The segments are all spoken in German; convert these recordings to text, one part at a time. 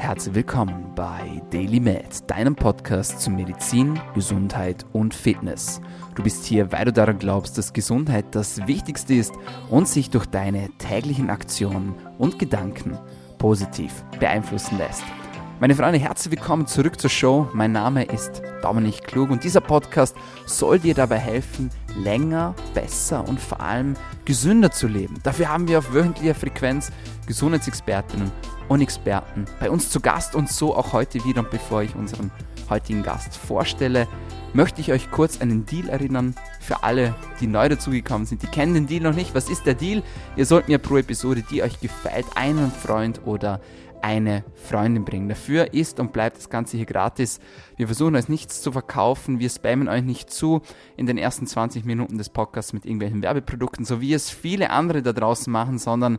Herzlich willkommen bei Daily Med, deinem Podcast zu Medizin, Gesundheit und Fitness. Du bist hier, weil du daran glaubst, dass Gesundheit das Wichtigste ist und sich durch deine täglichen Aktionen und Gedanken positiv beeinflussen lässt. Meine Freunde, herzlich willkommen zurück zur Show. Mein Name ist Dominik Klug und dieser Podcast soll dir dabei helfen, länger, besser und vor allem gesünder zu leben. Dafür haben wir auf wöchentlicher Frequenz Gesundheitsexpertinnen und Experten bei uns zu Gast und so auch heute wieder. Und bevor ich unseren heutigen Gast vorstelle, möchte ich euch kurz einen Deal erinnern für alle, die neu dazugekommen sind. Die kennen den Deal noch nicht. Was ist der Deal? Ihr sollt mir pro Episode, die euch gefällt, einen Freund oder eine Freundin bringen. Dafür ist und bleibt das Ganze hier gratis. Wir versuchen euch nichts zu verkaufen, wir spammen euch nicht zu in den ersten 20 Minuten des Podcasts mit irgendwelchen Werbeprodukten, so wie es viele andere da draußen machen, sondern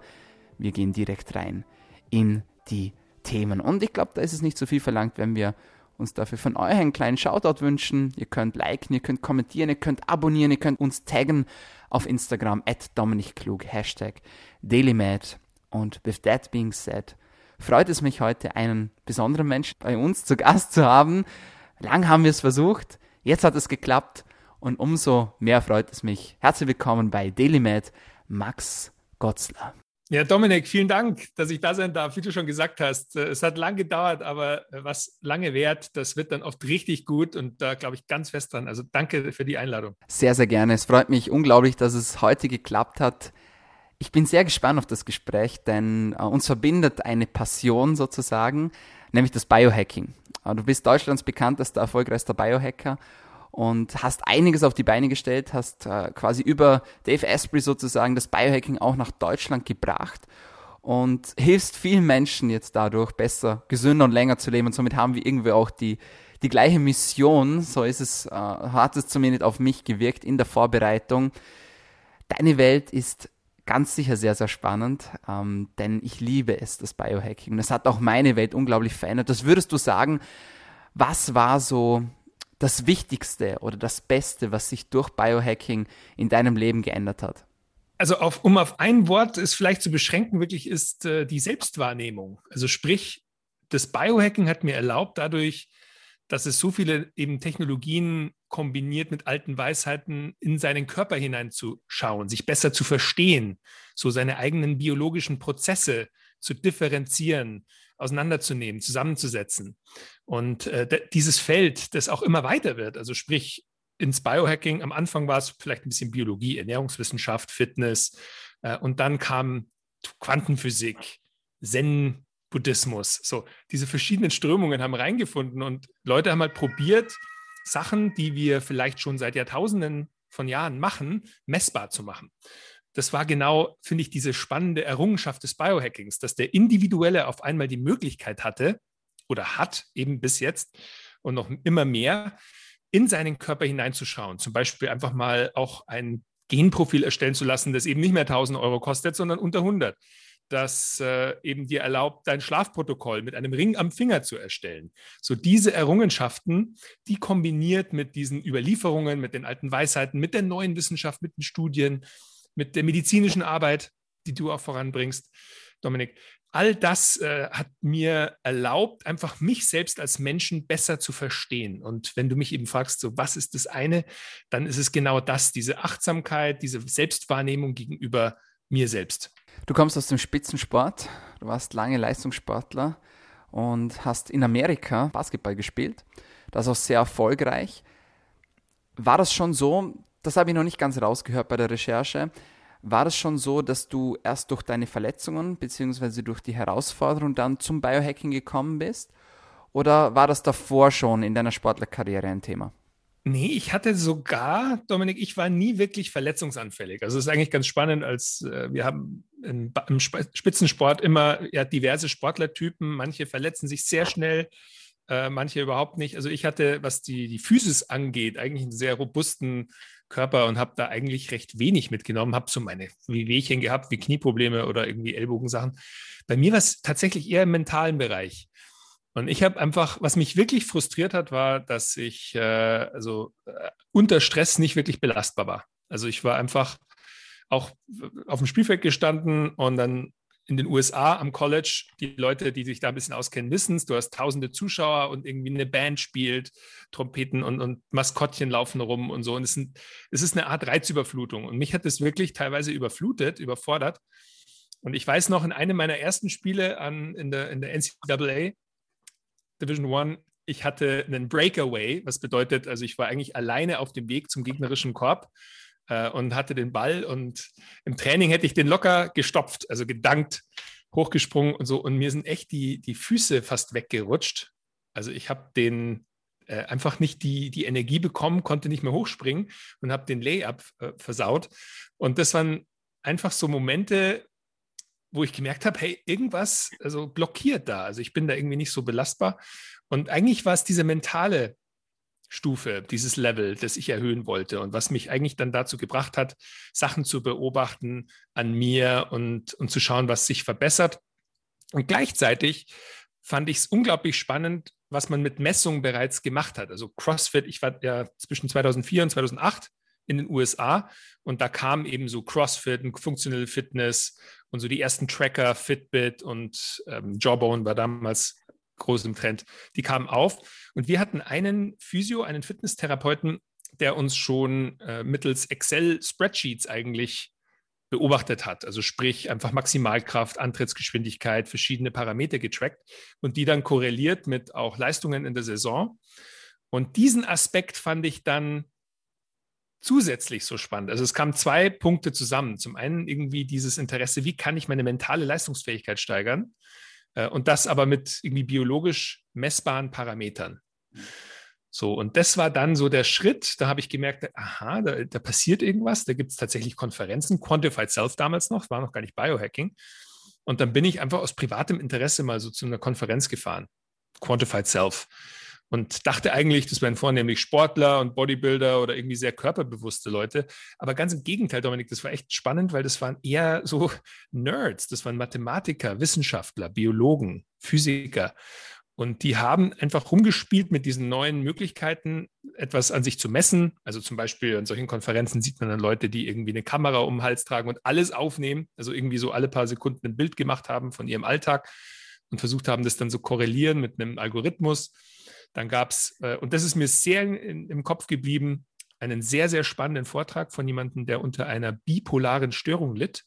wir gehen direkt rein in die Themen. Und ich glaube, da ist es nicht so viel verlangt, wenn wir uns dafür von euch einen kleinen Shoutout wünschen. Ihr könnt liken, ihr könnt kommentieren, ihr könnt abonnieren, ihr könnt uns taggen auf Instagram at Dominik Klug, Hashtag DailyMad. Und with that being said, freut es mich heute, einen besonderen Menschen bei uns zu Gast zu haben. Lang haben wir es versucht, jetzt hat es geklappt und umso mehr freut es mich. Herzlich willkommen bei DailyMed, Max Gotzler. Ja, Dominik, vielen Dank, dass ich da sein darf. Wie du schon gesagt hast, es hat lange gedauert, aber was lange währt, das wird dann oft richtig gut und da glaube ich ganz fest dran. Also danke für die Einladung. Sehr, sehr gerne. Es freut mich unglaublich, dass es heute geklappt hat. Ich bin sehr gespannt auf das Gespräch, denn äh, uns verbindet eine Passion sozusagen, nämlich das Biohacking. Äh, du bist Deutschlands bekanntester, erfolgreichster Biohacker und hast einiges auf die Beine gestellt, hast äh, quasi über Dave Asprey sozusagen das Biohacking auch nach Deutschland gebracht und hilfst vielen Menschen jetzt dadurch besser, gesünder und länger zu leben. Und somit haben wir irgendwie auch die, die gleiche Mission, so ist es, hat es zumindest auf mich gewirkt in der Vorbereitung. Deine Welt ist ganz sicher sehr, sehr spannend, ähm, denn ich liebe es, das Biohacking. Es hat auch meine Welt unglaublich verändert. Das würdest du sagen, was war so das Wichtigste oder das Beste, was sich durch Biohacking in deinem Leben geändert hat? Also auf, um auf ein Wort es vielleicht zu beschränken, wirklich ist äh, die Selbstwahrnehmung. Also sprich, das Biohacking hat mir erlaubt, dadurch, dass es so viele eben Technologien kombiniert mit alten Weisheiten in seinen Körper hineinzuschauen, sich besser zu verstehen, so seine eigenen biologischen Prozesse zu differenzieren, auseinanderzunehmen, zusammenzusetzen. Und äh, dieses Feld, das auch immer weiter wird, also sprich ins Biohacking, am Anfang war es vielleicht ein bisschen Biologie, Ernährungswissenschaft, Fitness äh, und dann kam Quantenphysik, Zen, Buddhismus. So, diese verschiedenen Strömungen haben reingefunden und Leute haben halt probiert, Sachen, die wir vielleicht schon seit Jahrtausenden von Jahren machen, messbar zu machen. Das war genau, finde ich, diese spannende Errungenschaft des Biohackings, dass der Individuelle auf einmal die Möglichkeit hatte oder hat, eben bis jetzt und noch immer mehr, in seinen Körper hineinzuschauen. Zum Beispiel einfach mal auch ein Genprofil erstellen zu lassen, das eben nicht mehr 1000 Euro kostet, sondern unter 100 das äh, eben dir erlaubt, dein Schlafprotokoll mit einem Ring am Finger zu erstellen. So diese Errungenschaften, die kombiniert mit diesen Überlieferungen, mit den alten Weisheiten, mit der neuen Wissenschaft, mit den Studien, mit der medizinischen Arbeit, die du auch voranbringst, Dominik, all das äh, hat mir erlaubt, einfach mich selbst als Menschen besser zu verstehen. Und wenn du mich eben fragst, so was ist das eine, dann ist es genau das, diese Achtsamkeit, diese Selbstwahrnehmung gegenüber mir selbst. Du kommst aus dem Spitzensport, du warst lange Leistungssportler und hast in Amerika Basketball gespielt. Das auch sehr erfolgreich. War das schon so, das habe ich noch nicht ganz rausgehört bei der Recherche, war das schon so, dass du erst durch deine Verletzungen bzw. durch die Herausforderung dann zum Biohacking gekommen bist? Oder war das davor schon in deiner Sportlerkarriere ein Thema? Nee, ich hatte sogar, Dominik, ich war nie wirklich verletzungsanfällig. Also es ist eigentlich ganz spannend, als äh, wir haben im, im Spitzensport immer ja, diverse Sportlertypen. Manche verletzen sich sehr schnell, äh, manche überhaupt nicht. Also ich hatte, was die, die Physis angeht, eigentlich einen sehr robusten Körper und habe da eigentlich recht wenig mitgenommen. Habe so meine Wehwehchen gehabt, wie Knieprobleme oder irgendwie Ellbogensachen. Bei mir war es tatsächlich eher im mentalen Bereich. Und ich habe einfach, was mich wirklich frustriert hat, war, dass ich äh, also äh, unter Stress nicht wirklich belastbar war. Also ich war einfach auch auf dem Spielfeld gestanden und dann in den USA am College, die Leute, die sich da ein bisschen auskennen, wissen es, du hast tausende Zuschauer und irgendwie eine Band spielt, Trompeten und, und Maskottchen laufen rum und so. Und es, sind, es ist eine Art Reizüberflutung. Und mich hat das wirklich teilweise überflutet, überfordert. Und ich weiß noch, in einem meiner ersten Spiele an, in, der, in der NCAA Division One, ich hatte einen Breakaway, was bedeutet, also ich war eigentlich alleine auf dem Weg zum gegnerischen Korb äh, und hatte den Ball und im Training hätte ich den locker gestopft, also gedankt, hochgesprungen und so. Und mir sind echt die, die Füße fast weggerutscht. Also ich habe den äh, einfach nicht die, die Energie bekommen, konnte nicht mehr hochspringen und habe den Layup äh, versaut. Und das waren einfach so Momente, wo ich gemerkt habe, hey, irgendwas also blockiert da. Also ich bin da irgendwie nicht so belastbar. Und eigentlich war es diese mentale Stufe, dieses Level, das ich erhöhen wollte und was mich eigentlich dann dazu gebracht hat, Sachen zu beobachten an mir und, und zu schauen, was sich verbessert. Und gleichzeitig fand ich es unglaublich spannend, was man mit Messungen bereits gemacht hat. Also CrossFit, ich war ja zwischen 2004 und 2008 in den USA und da kam eben so CrossFit und Functional Fitness und so die ersten Tracker, Fitbit und ähm, Jawbone war damals groß im Trend. Die kamen auf und wir hatten einen Physio, einen Fitnesstherapeuten, der uns schon äh, mittels Excel-Spreadsheets eigentlich beobachtet hat. Also sprich einfach Maximalkraft, Antrittsgeschwindigkeit, verschiedene Parameter getrackt und die dann korreliert mit auch Leistungen in der Saison. Und diesen Aspekt fand ich dann zusätzlich so spannend. Also es kamen zwei Punkte zusammen. Zum einen irgendwie dieses Interesse, wie kann ich meine mentale Leistungsfähigkeit steigern? Äh, und das aber mit irgendwie biologisch messbaren Parametern. So, und das war dann so der Schritt, da habe ich gemerkt, aha, da, da passiert irgendwas, da gibt es tatsächlich Konferenzen, Quantified Self damals noch, war noch gar nicht Biohacking. Und dann bin ich einfach aus privatem Interesse mal so zu einer Konferenz gefahren, Quantified Self und dachte eigentlich, das wären vornehmlich Sportler und Bodybuilder oder irgendwie sehr körperbewusste Leute. Aber ganz im Gegenteil, Dominik, das war echt spannend, weil das waren eher so Nerds, das waren Mathematiker, Wissenschaftler, Biologen, Physiker. Und die haben einfach rumgespielt mit diesen neuen Möglichkeiten, etwas an sich zu messen. Also zum Beispiel an solchen Konferenzen sieht man dann Leute, die irgendwie eine Kamera um den Hals tragen und alles aufnehmen, also irgendwie so alle paar Sekunden ein Bild gemacht haben von ihrem Alltag und versucht haben, das dann so korrelieren mit einem Algorithmus. Dann gab es, äh, und das ist mir sehr in, im Kopf geblieben, einen sehr, sehr spannenden Vortrag von jemandem, der unter einer bipolaren Störung litt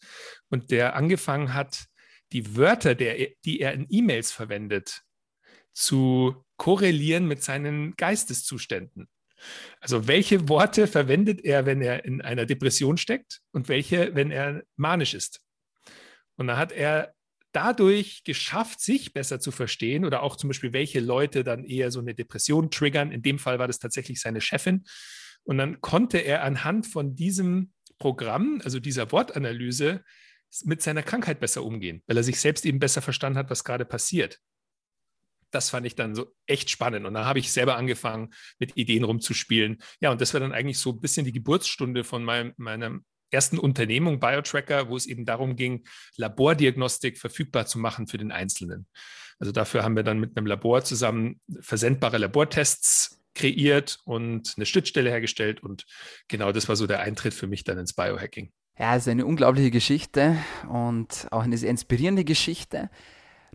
und der angefangen hat, die Wörter, der, die er in E-Mails verwendet, zu korrelieren mit seinen Geisteszuständen. Also welche Worte verwendet er, wenn er in einer Depression steckt und welche, wenn er manisch ist. Und da hat er dadurch geschafft, sich besser zu verstehen oder auch zum Beispiel, welche Leute dann eher so eine Depression triggern. In dem Fall war das tatsächlich seine Chefin. Und dann konnte er anhand von diesem Programm, also dieser Wortanalyse, mit seiner Krankheit besser umgehen, weil er sich selbst eben besser verstanden hat, was gerade passiert. Das fand ich dann so echt spannend. Und da habe ich selber angefangen, mit Ideen rumzuspielen. Ja, und das war dann eigentlich so ein bisschen die Geburtsstunde von meinem, meinem ersten Unternehmung BioTracker, wo es eben darum ging, Labordiagnostik verfügbar zu machen für den Einzelnen. Also dafür haben wir dann mit einem Labor zusammen versendbare Labortests kreiert und eine Schnittstelle hergestellt. Und genau das war so der Eintritt für mich dann ins Biohacking. Ja, es ist eine unglaubliche Geschichte und auch eine sehr inspirierende Geschichte.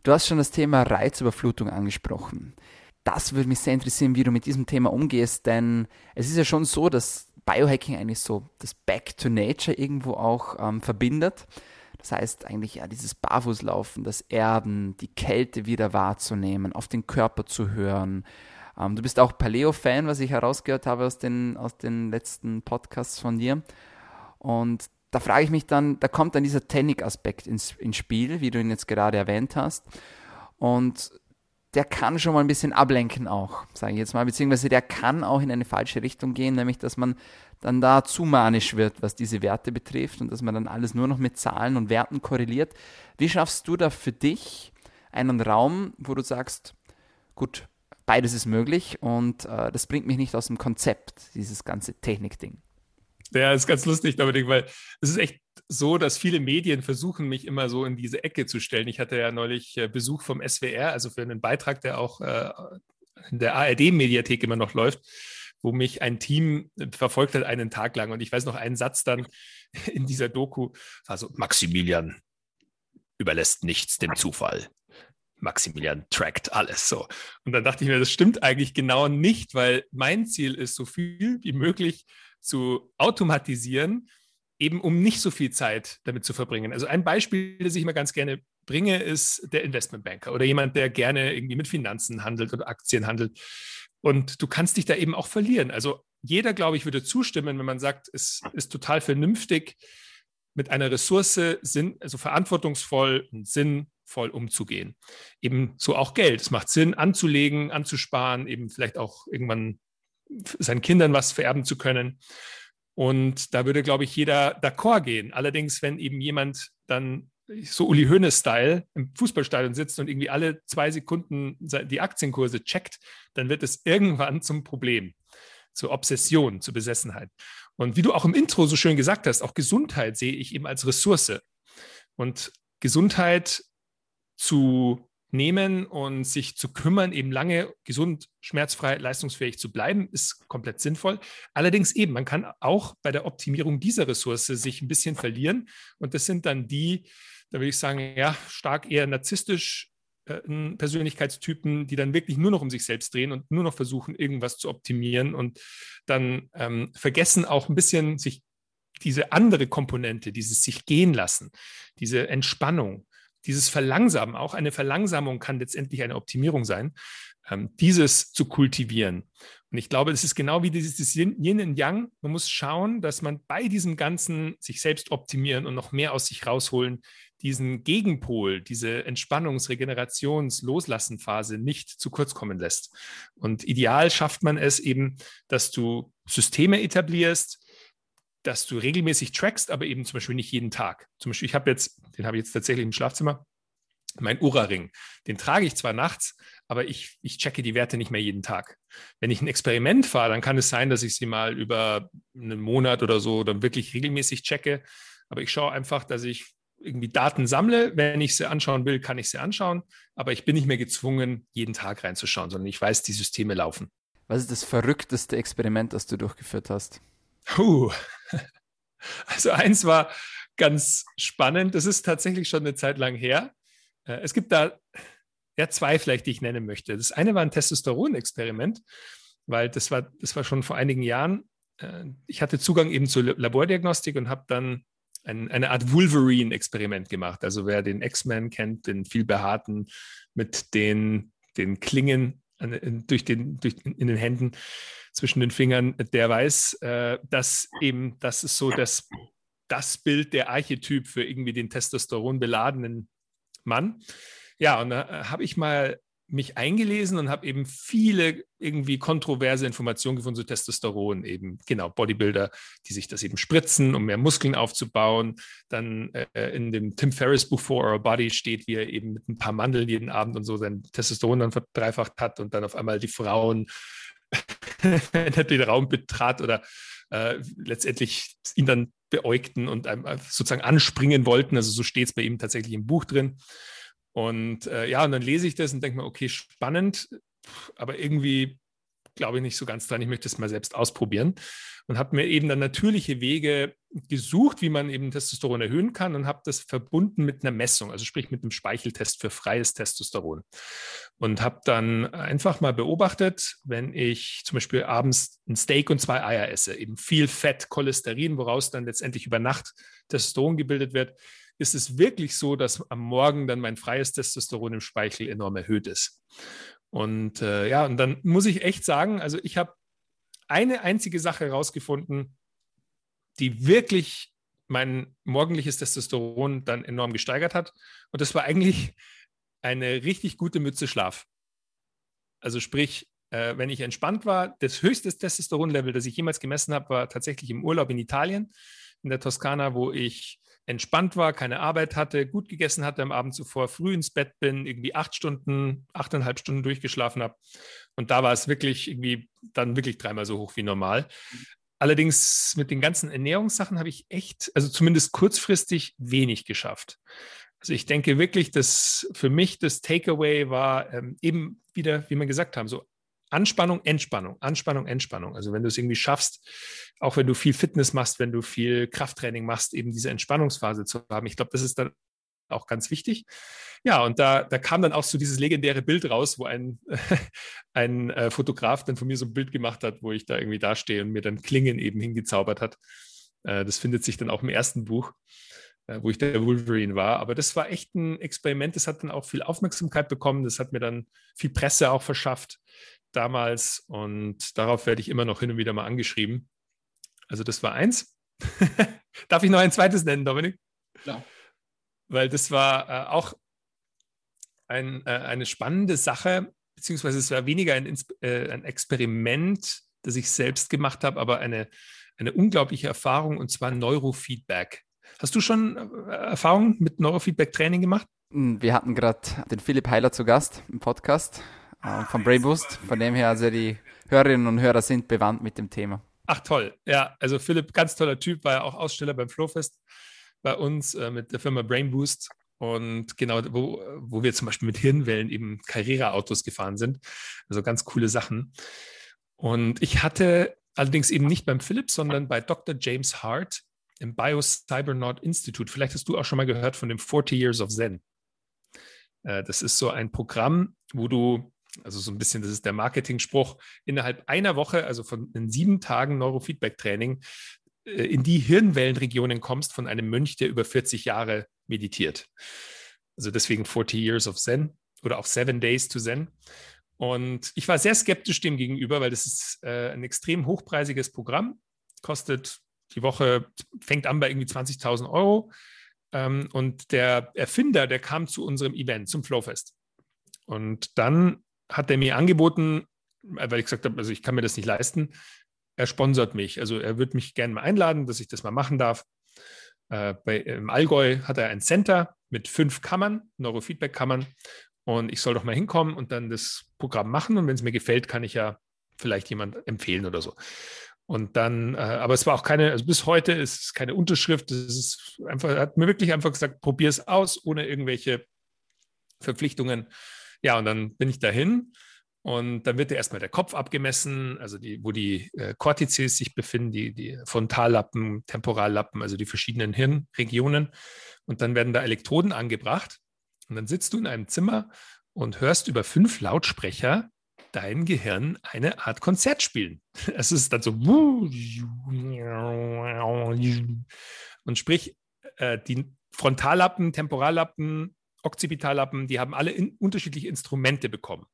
Du hast schon das Thema Reizüberflutung angesprochen. Das würde mich sehr interessieren, wie du mit diesem Thema umgehst, denn es ist ja schon so, dass Biohacking eigentlich so das Back to Nature irgendwo auch ähm, verbindet. Das heißt eigentlich ja dieses Barfußlaufen, das Erden, die Kälte wieder wahrzunehmen, auf den Körper zu hören. Ähm, du bist auch Paleo-Fan, was ich herausgehört habe aus den, aus den letzten Podcasts von dir. Und da frage ich mich dann, da kommt dann dieser Technik-Aspekt ins, ins Spiel, wie du ihn jetzt gerade erwähnt hast. Und der kann schon mal ein bisschen ablenken auch, sage ich jetzt mal, beziehungsweise der kann auch in eine falsche Richtung gehen, nämlich dass man dann da zu manisch wird, was diese Werte betrifft und dass man dann alles nur noch mit Zahlen und Werten korreliert. Wie schaffst du da für dich einen Raum, wo du sagst, gut, beides ist möglich und äh, das bringt mich nicht aus dem Konzept, dieses ganze Technikding? Ja, ist ganz lustig, Dominik, weil es ist echt so, dass viele Medien versuchen, mich immer so in diese Ecke zu stellen. Ich hatte ja neulich äh, Besuch vom SWR, also für einen Beitrag, der auch äh, in der ARD-Mediathek immer noch läuft, wo mich ein Team verfolgt hat einen Tag lang. Und ich weiß noch, einen Satz dann in dieser Doku war so, Maximilian, überlässt nichts dem Zufall. Maximilian trackt alles so. Und dann dachte ich mir, das stimmt eigentlich genau nicht, weil mein Ziel ist, so viel wie möglich zu automatisieren, eben um nicht so viel Zeit damit zu verbringen. Also ein Beispiel, das ich immer ganz gerne bringe, ist der Investmentbanker oder jemand, der gerne irgendwie mit Finanzen handelt oder Aktien handelt. Und du kannst dich da eben auch verlieren. Also jeder, glaube ich, würde zustimmen, wenn man sagt, es ist total vernünftig, mit einer Ressource sinn, also verantwortungsvoll und sinnvoll umzugehen. Eben so auch Geld. Es macht Sinn, anzulegen, anzusparen, eben vielleicht auch irgendwann seinen Kindern was vererben zu können. Und da würde, glaube ich, jeder d'accord gehen. Allerdings, wenn eben jemand dann so Uli Hoeneß-Style im Fußballstadion sitzt und irgendwie alle zwei Sekunden die Aktienkurse checkt, dann wird es irgendwann zum Problem, zur Obsession, zur Besessenheit. Und wie du auch im Intro so schön gesagt hast, auch Gesundheit sehe ich eben als Ressource. Und Gesundheit zu nehmen und sich zu kümmern, eben lange gesund, schmerzfrei, leistungsfähig zu bleiben, ist komplett sinnvoll. Allerdings eben, man kann auch bei der Optimierung dieser Ressource sich ein bisschen verlieren. Und das sind dann die, da würde ich sagen, ja, stark eher narzisstisch äh, Persönlichkeitstypen, die dann wirklich nur noch um sich selbst drehen und nur noch versuchen, irgendwas zu optimieren und dann ähm, vergessen auch ein bisschen sich diese andere Komponente, dieses sich gehen lassen, diese Entspannung, dieses Verlangsamen, auch eine Verlangsamung kann letztendlich eine Optimierung sein, ähm, dieses zu kultivieren. Und ich glaube, das ist genau wie dieses Yin und Yang. Man muss schauen, dass man bei diesem Ganzen sich selbst optimieren und noch mehr aus sich rausholen, diesen Gegenpol, diese Entspannungs-, Regenerations-, Loslassen-Phase nicht zu kurz kommen lässt. Und ideal schafft man es eben, dass du Systeme etablierst, dass du regelmäßig trackst, aber eben zum Beispiel nicht jeden Tag. Zum Beispiel, ich habe jetzt, den habe ich jetzt tatsächlich im Schlafzimmer, mein Ura-Ring. Den trage ich zwar nachts, aber ich, ich checke die Werte nicht mehr jeden Tag. Wenn ich ein Experiment fahre, dann kann es sein, dass ich sie mal über einen Monat oder so dann wirklich regelmäßig checke. Aber ich schaue einfach, dass ich irgendwie Daten sammle. Wenn ich sie anschauen will, kann ich sie anschauen. Aber ich bin nicht mehr gezwungen, jeden Tag reinzuschauen, sondern ich weiß, die Systeme laufen. Was ist das verrückteste Experiment, das du durchgeführt hast? Puh. Also eins war ganz spannend. Das ist tatsächlich schon eine Zeit lang her. Äh, es gibt da ja zwei vielleicht, die ich nennen möchte. Das eine war ein Testosteron-Experiment, weil das war, das war schon vor einigen Jahren. Äh, ich hatte Zugang eben zur Labordiagnostik und habe dann ein, eine Art Wolverine-Experiment gemacht. Also wer den X-Men kennt, den viel behaarten mit den, den Klingen durch den, durch, in den Händen zwischen den Fingern, der weiß, äh, dass eben das ist so das, das Bild, der Archetyp für irgendwie den Testosteron beladenen Mann. Ja, und da äh, habe ich mal mich eingelesen und habe eben viele irgendwie kontroverse Informationen gefunden zu Testosteron, eben genau Bodybuilder, die sich das eben spritzen, um mehr Muskeln aufzubauen. Dann äh, in dem Tim Ferriss Buch For Our Body steht, wie er eben mit ein paar Mandeln jeden Abend und so sein Testosteron dann verdreifacht hat und dann auf einmal die Frauen, wenn er den Raum betrat oder äh, letztendlich ihn dann beäugten und einem sozusagen anspringen wollten. Also so steht es bei ihm tatsächlich im Buch drin. Und äh, ja, und dann lese ich das und denke mir, okay, spannend, aber irgendwie glaube ich nicht so ganz dran. Ich möchte es mal selbst ausprobieren und habe mir eben dann natürliche Wege gesucht, wie man eben Testosteron erhöhen kann und habe das verbunden mit einer Messung, also sprich mit einem Speicheltest für freies Testosteron. Und habe dann einfach mal beobachtet, wenn ich zum Beispiel abends ein Steak und zwei Eier esse, eben viel Fett, Cholesterin, woraus dann letztendlich über Nacht Testosteron gebildet wird, ist es wirklich so, dass am Morgen dann mein freies Testosteron im Speichel enorm erhöht ist. Und äh, ja, und dann muss ich echt sagen, also ich habe eine einzige Sache herausgefunden, die wirklich mein morgendliches Testosteron dann enorm gesteigert hat. Und das war eigentlich eine richtig gute Mütze Schlaf. Also sprich, äh, wenn ich entspannt war, das höchste Testosteronlevel, das ich jemals gemessen habe, war tatsächlich im Urlaub in Italien, in der Toskana, wo ich entspannt war, keine Arbeit hatte, gut gegessen hatte am Abend zuvor, früh ins Bett bin, irgendwie acht Stunden, achteinhalb Stunden durchgeschlafen habe. Und da war es wirklich irgendwie dann wirklich dreimal so hoch wie normal. Allerdings mit den ganzen Ernährungssachen habe ich echt, also zumindest kurzfristig, wenig geschafft. Also ich denke wirklich, dass für mich das Takeaway war ähm, eben wieder, wie wir gesagt haben, so Anspannung, Entspannung, Anspannung, Entspannung. Also wenn du es irgendwie schaffst, auch wenn du viel Fitness machst, wenn du viel Krafttraining machst, eben diese Entspannungsphase zu haben. Ich glaube, das ist dann auch ganz wichtig. Ja, und da, da kam dann auch so dieses legendäre Bild raus, wo ein, ein äh, Fotograf dann von mir so ein Bild gemacht hat, wo ich da irgendwie dastehe und mir dann Klingen eben hingezaubert hat. Äh, das findet sich dann auch im ersten Buch, äh, wo ich der Wolverine war. Aber das war echt ein Experiment, das hat dann auch viel Aufmerksamkeit bekommen, das hat mir dann viel Presse auch verschafft damals und darauf werde ich immer noch hin und wieder mal angeschrieben. Also das war eins. Darf ich noch ein zweites nennen, Dominik? Ja. Weil das war äh, auch ein, äh, eine spannende Sache, beziehungsweise es war weniger ein, äh, ein Experiment, das ich selbst gemacht habe, aber eine, eine unglaubliche Erfahrung und zwar Neurofeedback. Hast du schon äh, Erfahrungen mit Neurofeedback-Training gemacht? Hm, wir hatten gerade den Philipp Heiler zu Gast im Podcast äh, vom Brainboost. Von dem her, also die Hörerinnen und Hörer sind bewandt mit dem Thema. Ach toll, ja, also Philipp, ganz toller Typ, war ja auch Aussteller beim Flowfest bei uns äh, mit der Firma Brainboost. Und genau, wo, wo wir zum Beispiel mit Hirnwellen eben Carrera-Autos gefahren sind. Also ganz coole Sachen. Und ich hatte allerdings eben nicht beim Philipp, sondern bei Dr. James Hart im Biocybernaut Institute. Vielleicht hast du auch schon mal gehört von dem 40 Years of Zen. Äh, das ist so ein Programm, wo du also so ein bisschen, das ist der Marketing-Spruch, innerhalb einer Woche, also von sieben Tagen Neurofeedback-Training, äh, in die Hirnwellenregionen kommst von einem Mönch, der über 40 Jahre meditiert. Also deswegen 40 Years of Zen oder auch Seven Days to Zen. Und ich war sehr skeptisch dem gegenüber, weil das ist äh, ein extrem hochpreisiges Programm, kostet die Woche, fängt an bei irgendwie 20.000 Euro. Ähm, und der Erfinder, der kam zu unserem Event, zum Flowfest. Und dann hat er mir angeboten, weil ich gesagt habe, also ich kann mir das nicht leisten, er sponsert mich. Also er würde mich gerne mal einladen, dass ich das mal machen darf. Äh, bei, Im Allgäu hat er ein Center mit fünf Kammern, Neurofeedback-Kammern. Und ich soll doch mal hinkommen und dann das Programm machen. Und wenn es mir gefällt, kann ich ja vielleicht jemand empfehlen oder so. Und dann, äh, aber es war auch keine, also bis heute ist es keine Unterschrift. Es ist einfach, hat mir wirklich einfach gesagt, probier es aus, ohne irgendwelche Verpflichtungen. Ja, und dann bin ich dahin und dann wird ja erstmal der Kopf abgemessen, also die, wo die äh, Cortices sich befinden, die, die Frontallappen, Temporallappen, also die verschiedenen Hirnregionen. Und dann werden da Elektroden angebracht. Und dann sitzt du in einem Zimmer und hörst über fünf Lautsprecher dein Gehirn eine Art Konzert spielen. Es ist dann so und sprich, äh, die Frontallappen, Temporallappen, Occipitallappen, die haben alle in, unterschiedliche Instrumente bekommen.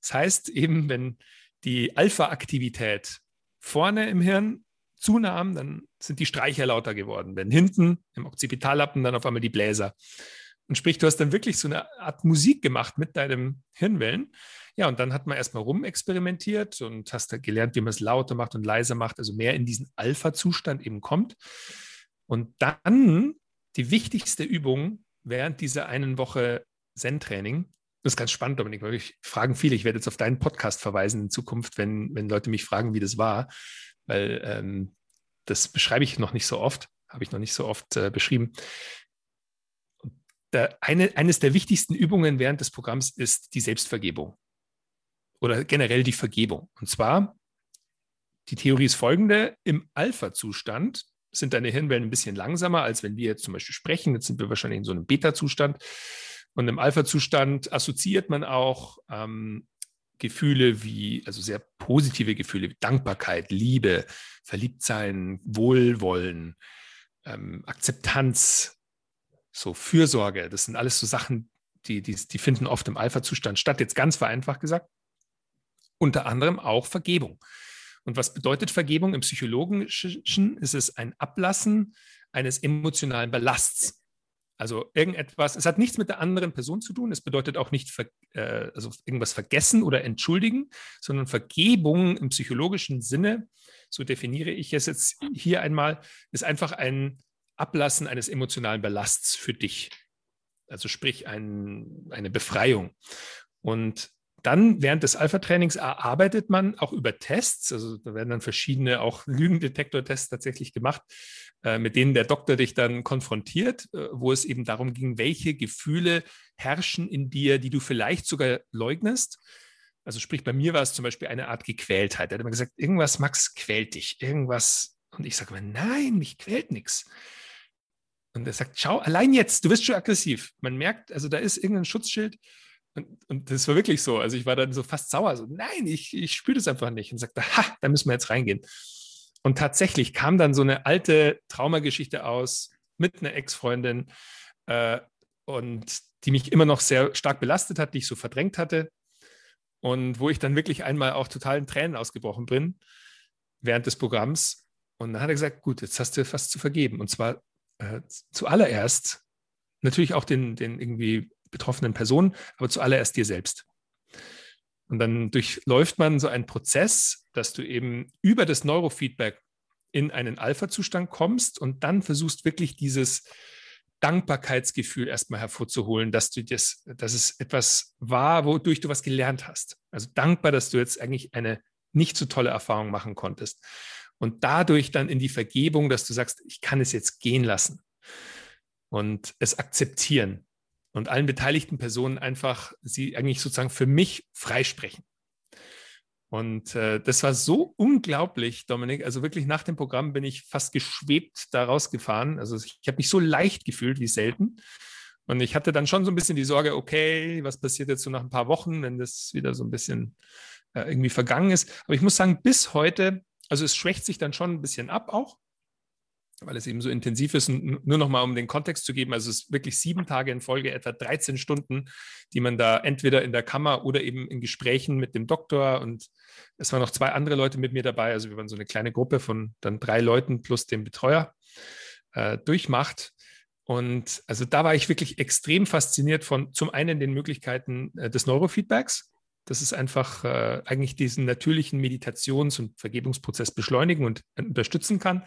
Das heißt eben, wenn die Alpha-Aktivität vorne im Hirn zunahm, dann sind die Streicher lauter geworden. Wenn hinten im Occipitallappen dann auf einmal die Bläser. Und sprich, du hast dann wirklich so eine Art Musik gemacht mit deinem Hirnwellen. Ja, und dann hat man erstmal rumexperimentiert und hast da gelernt, wie man es lauter macht und leiser macht, also mehr in diesen Alpha-Zustand eben kommt. Und dann die wichtigste Übung während dieser einen Woche Zen-Training, das ist ganz spannend, Dominik, weil ich fragen viele, ich werde jetzt auf deinen Podcast verweisen in Zukunft, wenn, wenn Leute mich fragen, wie das war, weil ähm, das beschreibe ich noch nicht so oft, habe ich noch nicht so oft äh, beschrieben. Der, eine, eines der wichtigsten Übungen während des Programms ist die Selbstvergebung. Oder generell die Vergebung. Und zwar, die Theorie ist folgende, im Alpha-Zustand sind deine Hirnwellen ein bisschen langsamer, als wenn wir jetzt zum Beispiel sprechen. Jetzt sind wir wahrscheinlich in so einem Beta-Zustand. Und im Alpha-Zustand assoziiert man auch ähm, Gefühle wie, also sehr positive Gefühle wie Dankbarkeit, Liebe, Verliebtsein, Wohlwollen, ähm, Akzeptanz, so Fürsorge. Das sind alles so Sachen, die, die, die finden oft im Alpha-Zustand statt, jetzt ganz vereinfacht gesagt. Unter anderem auch Vergebung. Und was bedeutet Vergebung im Psychologischen? Ist es ein Ablassen eines emotionalen Ballasts. Also irgendetwas, es hat nichts mit der anderen Person zu tun, es bedeutet auch nicht ver, äh, also irgendwas vergessen oder entschuldigen, sondern Vergebung im psychologischen Sinne, so definiere ich es jetzt hier einmal, ist einfach ein Ablassen eines emotionalen Ballasts für dich. Also sprich ein, eine Befreiung. Und dann während des Alpha-Trainings erarbeitet man auch über Tests, also da werden dann verschiedene auch Lügendetektor-Tests tatsächlich gemacht, äh, mit denen der Doktor dich dann konfrontiert, äh, wo es eben darum ging, welche Gefühle herrschen in dir, die du vielleicht sogar leugnest. Also sprich, bei mir war es zum Beispiel eine Art Gequältheit. Er hat immer gesagt, irgendwas, Max, quält dich, irgendwas. Und ich sage immer, nein, mich quält nichts. Und er sagt, schau, allein jetzt, du wirst schon aggressiv. Man merkt, also da ist irgendein Schutzschild. Und, und das war wirklich so. Also ich war dann so fast sauer. So, nein, ich, ich spüre das einfach nicht. Und sagte, ha, da müssen wir jetzt reingehen. Und tatsächlich kam dann so eine alte Traumageschichte aus mit einer Ex-Freundin äh, und die mich immer noch sehr stark belastet hat, die ich so verdrängt hatte. Und wo ich dann wirklich einmal auch total in Tränen ausgebrochen bin während des Programms. Und dann hat er gesagt, gut, jetzt hast du was zu vergeben. Und zwar äh, zuallererst natürlich auch den, den irgendwie betroffenen Personen, aber zuallererst dir selbst. Und dann durchläuft man so einen Prozess, dass du eben über das Neurofeedback in einen Alpha-Zustand kommst und dann versuchst wirklich dieses Dankbarkeitsgefühl erstmal hervorzuholen, dass du das, dass es etwas war, wodurch du was gelernt hast. Also dankbar, dass du jetzt eigentlich eine nicht so tolle Erfahrung machen konntest. Und dadurch dann in die Vergebung, dass du sagst, ich kann es jetzt gehen lassen und es akzeptieren und allen beteiligten Personen einfach sie eigentlich sozusagen für mich freisprechen. Und äh, das war so unglaublich, Dominik. Also wirklich nach dem Programm bin ich fast geschwebt da rausgefahren. Also ich, ich habe mich so leicht gefühlt wie selten. Und ich hatte dann schon so ein bisschen die Sorge, okay, was passiert jetzt so nach ein paar Wochen, wenn das wieder so ein bisschen äh, irgendwie vergangen ist. Aber ich muss sagen, bis heute, also es schwächt sich dann schon ein bisschen ab auch weil es eben so intensiv ist. Und nur noch mal, um den Kontext zu geben, also es ist wirklich sieben Tage in Folge, etwa 13 Stunden, die man da entweder in der Kammer oder eben in Gesprächen mit dem Doktor und es waren noch zwei andere Leute mit mir dabei, also wir waren so eine kleine Gruppe von dann drei Leuten plus dem Betreuer, äh, durchmacht. Und also da war ich wirklich extrem fasziniert von zum einen den Möglichkeiten äh, des Neurofeedbacks, das ist einfach äh, eigentlich diesen natürlichen Meditations- und Vergebungsprozess beschleunigen und unterstützen kann.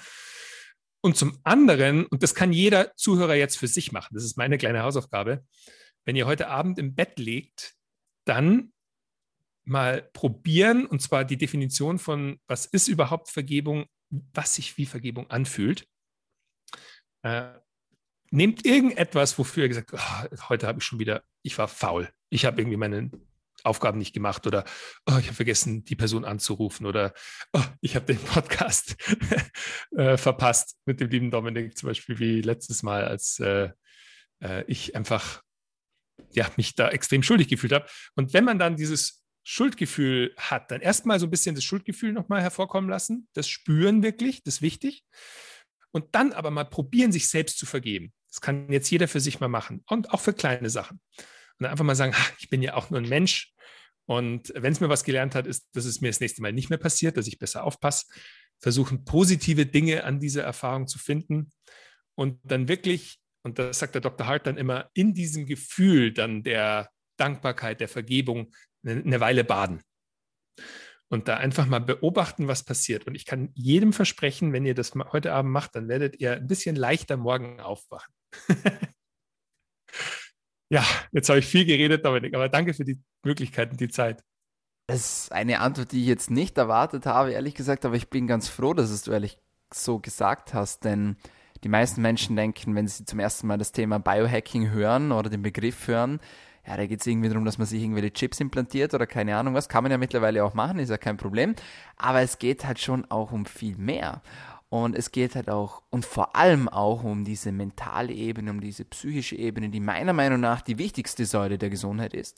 Und zum anderen, und das kann jeder Zuhörer jetzt für sich machen, das ist meine kleine Hausaufgabe, wenn ihr heute Abend im Bett liegt, dann mal probieren, und zwar die Definition von, was ist überhaupt Vergebung, was sich wie Vergebung anfühlt. Äh, nehmt irgendetwas, wofür ihr gesagt oh, heute habe ich schon wieder, ich war faul. Ich habe irgendwie meinen Aufgaben nicht gemacht oder oh, ich habe vergessen, die Person anzurufen oder oh, ich habe den Podcast äh, verpasst mit dem lieben Dominik, zum Beispiel wie letztes Mal, als äh, äh, ich einfach ja, mich da extrem schuldig gefühlt habe. Und wenn man dann dieses Schuldgefühl hat, dann erstmal so ein bisschen das Schuldgefühl nochmal hervorkommen lassen, das Spüren wirklich, das ist wichtig. Und dann aber mal probieren, sich selbst zu vergeben. Das kann jetzt jeder für sich mal machen und auch für kleine Sachen. Und einfach mal sagen, ich bin ja auch nur ein Mensch. Und wenn es mir was gelernt hat, ist, dass es mir das nächste Mal nicht mehr passiert, dass ich besser aufpasse. Versuchen, positive Dinge an dieser Erfahrung zu finden und dann wirklich, und das sagt der Dr. Hart dann immer, in diesem Gefühl dann der Dankbarkeit, der Vergebung eine Weile baden. Und da einfach mal beobachten, was passiert. Und ich kann jedem versprechen, wenn ihr das heute Abend macht, dann werdet ihr ein bisschen leichter morgen aufwachen. Ja, jetzt habe ich viel geredet, Dominik, aber danke für die Möglichkeiten, die Zeit. Das ist eine Antwort, die ich jetzt nicht erwartet habe, ehrlich gesagt, aber ich bin ganz froh, dass es du ehrlich so gesagt hast, denn die meisten Menschen denken, wenn sie zum ersten Mal das Thema Biohacking hören oder den Begriff hören, ja, da geht es irgendwie darum, dass man sich irgendwelche Chips implantiert oder keine Ahnung was. Kann man ja mittlerweile auch machen, ist ja kein Problem. Aber es geht halt schon auch um viel mehr. Und es geht halt auch und vor allem auch um diese mentale Ebene, um diese psychische Ebene, die meiner Meinung nach die wichtigste Säule der Gesundheit ist.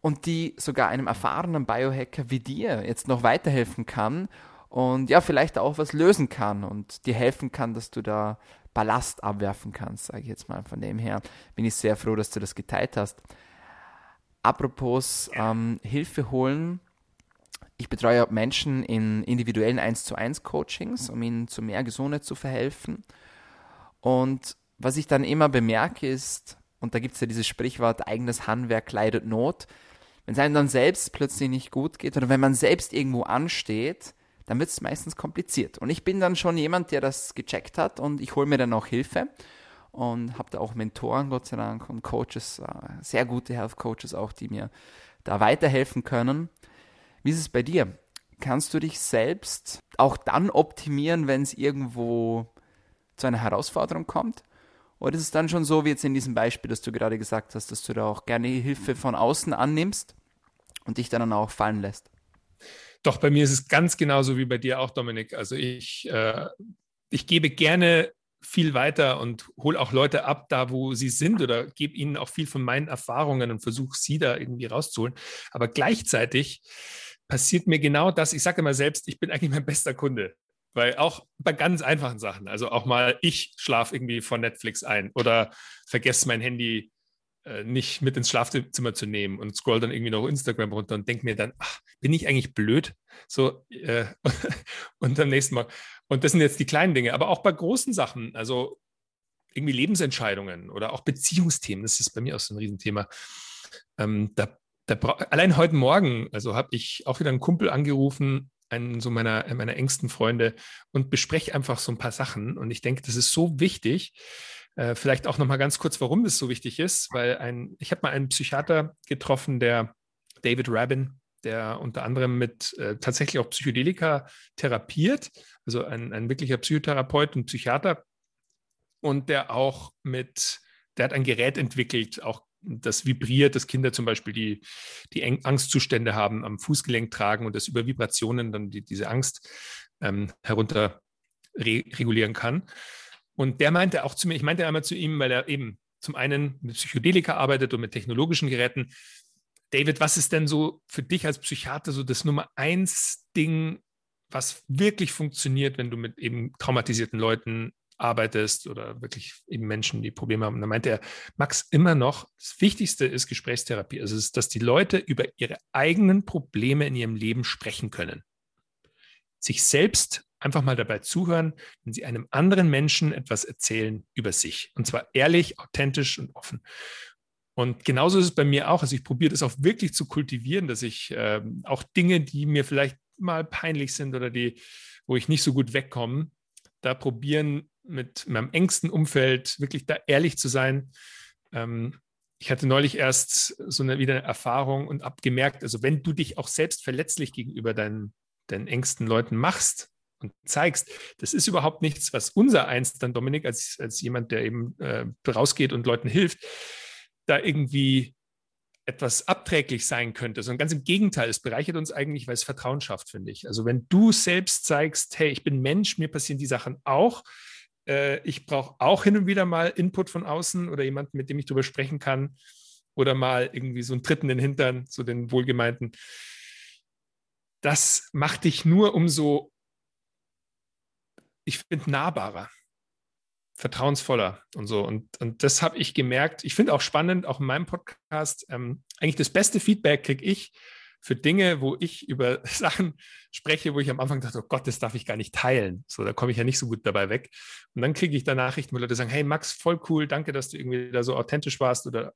Und die sogar einem erfahrenen Biohacker wie dir jetzt noch weiterhelfen kann und ja, vielleicht auch was lösen kann und dir helfen kann, dass du da Ballast abwerfen kannst, sage ich jetzt mal. Von dem her bin ich sehr froh, dass du das geteilt hast. Apropos ähm, Hilfe holen, ich betreue Menschen in individuellen 1 zu 1 Coachings, um ihnen zu mehr Gesundheit zu verhelfen. Und was ich dann immer bemerke ist, und da gibt es ja dieses Sprichwort, eigenes Handwerk leidet Not, wenn es einem dann selbst plötzlich nicht gut geht oder wenn man selbst irgendwo ansteht, dann wird es meistens kompliziert. Und ich bin dann schon jemand, der das gecheckt hat und ich hole mir dann auch Hilfe und habe da auch Mentoren, Gott sei Dank, und Coaches, äh, sehr gute Health Coaches auch, die mir da weiterhelfen können. Wie ist es bei dir? Kannst du dich selbst auch dann optimieren, wenn es irgendwo zu einer Herausforderung kommt? Oder ist es dann schon so, wie jetzt in diesem Beispiel, das du gerade gesagt hast, dass du da auch gerne Hilfe von außen annimmst und dich dann auch fallen lässt? Doch, bei mir ist es ganz genauso wie bei dir auch, Dominik. Also ich, äh, ich gebe gerne viel weiter und hole auch Leute ab, da wo sie sind oder gebe ihnen auch viel von meinen Erfahrungen und versuche sie da irgendwie rauszuholen. Aber gleichzeitig passiert mir genau das. Ich sage immer selbst, ich bin eigentlich mein bester Kunde. Weil auch bei ganz einfachen Sachen, also auch mal ich schlafe irgendwie von Netflix ein oder vergesse mein Handy äh, nicht mit ins Schlafzimmer zu nehmen und scroll dann irgendwie noch Instagram runter und denke mir dann, ach, bin ich eigentlich blöd? So, äh, und am nächsten Mal. Und das sind jetzt die kleinen Dinge, aber auch bei großen Sachen, also irgendwie Lebensentscheidungen oder auch Beziehungsthemen, das ist bei mir auch so ein Riesenthema. Ähm, da allein heute Morgen, also habe ich auch wieder einen Kumpel angerufen, einen so meiner, meiner engsten Freunde und bespreche einfach so ein paar Sachen. Und ich denke, das ist so wichtig, äh, vielleicht auch noch mal ganz kurz, warum das so wichtig ist, weil ein, ich habe mal einen Psychiater getroffen, der David Rabin, der unter anderem mit äh, tatsächlich auch Psychedelika therapiert, also ein, ein wirklicher Psychotherapeut und Psychiater und der auch mit, der hat ein Gerät entwickelt, auch das vibriert, dass Kinder zum Beispiel die, die Angstzustände haben, am Fußgelenk tragen und das über Vibrationen dann die, diese Angst ähm, herunter re regulieren kann. Und der meinte auch zu mir, ich meinte einmal zu ihm, weil er eben zum einen mit Psychedelika arbeitet und mit technologischen Geräten. David, was ist denn so für dich als Psychiater so das Nummer eins Ding, was wirklich funktioniert, wenn du mit eben traumatisierten Leuten arbeitest oder wirklich eben Menschen, die Probleme haben. Und da meinte er, Max, immer noch, das Wichtigste ist Gesprächstherapie. Also, ist, dass die Leute über ihre eigenen Probleme in ihrem Leben sprechen können. Sich selbst einfach mal dabei zuhören, wenn Sie einem anderen Menschen etwas erzählen über sich. Und zwar ehrlich, authentisch und offen. Und genauso ist es bei mir auch. Also ich probiere das auch wirklich zu kultivieren, dass ich äh, auch Dinge, die mir vielleicht mal peinlich sind oder die, wo ich nicht so gut wegkomme, da probieren mit meinem engsten Umfeld wirklich da ehrlich zu sein. Ähm, ich hatte neulich erst so eine wieder eine Erfahrung und abgemerkt, also wenn du dich auch selbst verletzlich gegenüber deinen, deinen engsten Leuten machst, und zeigst, das ist überhaupt nichts, was unser eins dann, Dominik, als, als jemand, der eben äh, rausgeht und Leuten hilft, da irgendwie etwas abträglich sein könnte, sondern ganz im Gegenteil, es bereichert uns eigentlich, weil es Vertrauen schafft, finde ich. Also wenn du selbst zeigst, hey, ich bin Mensch, mir passieren die Sachen auch, äh, ich brauche auch hin und wieder mal Input von außen oder jemanden, mit dem ich darüber sprechen kann oder mal irgendwie so einen Tritt in den Hintern, so den Wohlgemeinten. Das macht dich nur umso ich finde, nahbarer, vertrauensvoller und so. Und, und das habe ich gemerkt. Ich finde auch spannend, auch in meinem Podcast, ähm, eigentlich das beste Feedback kriege ich für Dinge, wo ich über Sachen spreche, wo ich am Anfang dachte, oh Gott, das darf ich gar nicht teilen. So, da komme ich ja nicht so gut dabei weg. Und dann kriege ich da Nachrichten, wo Leute sagen, hey Max, voll cool, danke, dass du irgendwie da so authentisch warst. Oder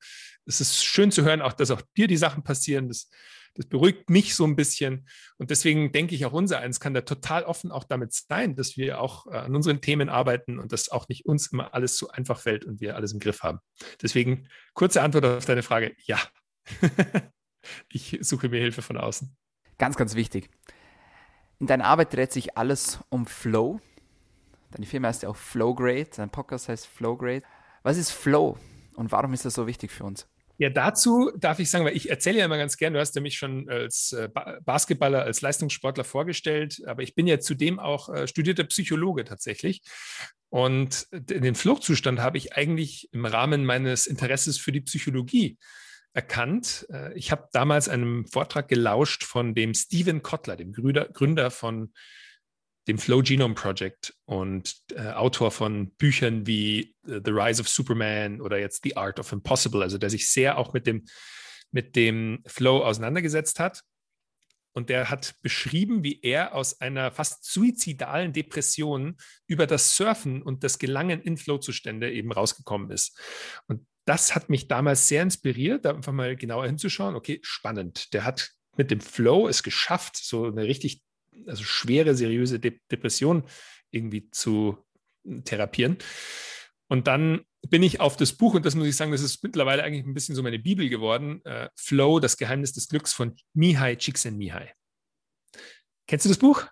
es ist schön zu hören, auch dass auch dir die Sachen passieren. Das das beruhigt mich so ein bisschen. Und deswegen denke ich, auch unser eins kann da total offen auch damit sein, dass wir auch äh, an unseren Themen arbeiten und dass auch nicht uns immer alles so einfach fällt und wir alles im Griff haben. Deswegen kurze Antwort auf deine Frage: Ja. ich suche mir Hilfe von außen. Ganz, ganz wichtig. In deiner Arbeit dreht sich alles um Flow. Deine Firma heißt ja auch Flowgrade, dein Podcast heißt Flowgrade. Was ist Flow und warum ist das so wichtig für uns? Ja, dazu darf ich sagen, weil ich erzähle ja immer ganz gern, du hast ja mich schon als äh, Basketballer, als Leistungssportler vorgestellt, aber ich bin ja zudem auch äh, studierter Psychologe tatsächlich. Und den Fluchtzustand habe ich eigentlich im Rahmen meines Interesses für die Psychologie erkannt. Äh, ich habe damals einem Vortrag gelauscht von dem Stephen Kotler, dem Gründer von dem Flow Genome Project und äh, Autor von Büchern wie äh, The Rise of Superman oder jetzt The Art of Impossible, also der sich sehr auch mit dem, mit dem Flow auseinandergesetzt hat. Und der hat beschrieben, wie er aus einer fast suizidalen Depression über das Surfen und das Gelangen in Flow-Zustände eben rausgekommen ist. Und das hat mich damals sehr inspiriert, da einfach mal genauer hinzuschauen. Okay, spannend. Der hat mit dem Flow es geschafft, so eine richtig also schwere, seriöse De Depression irgendwie zu therapieren. Und dann bin ich auf das Buch, und das muss ich sagen, das ist mittlerweile eigentlich ein bisschen so meine Bibel geworden, äh, Flow, das Geheimnis des Glücks von Mihai Csikszentmihalyi. Kennst du das Buch?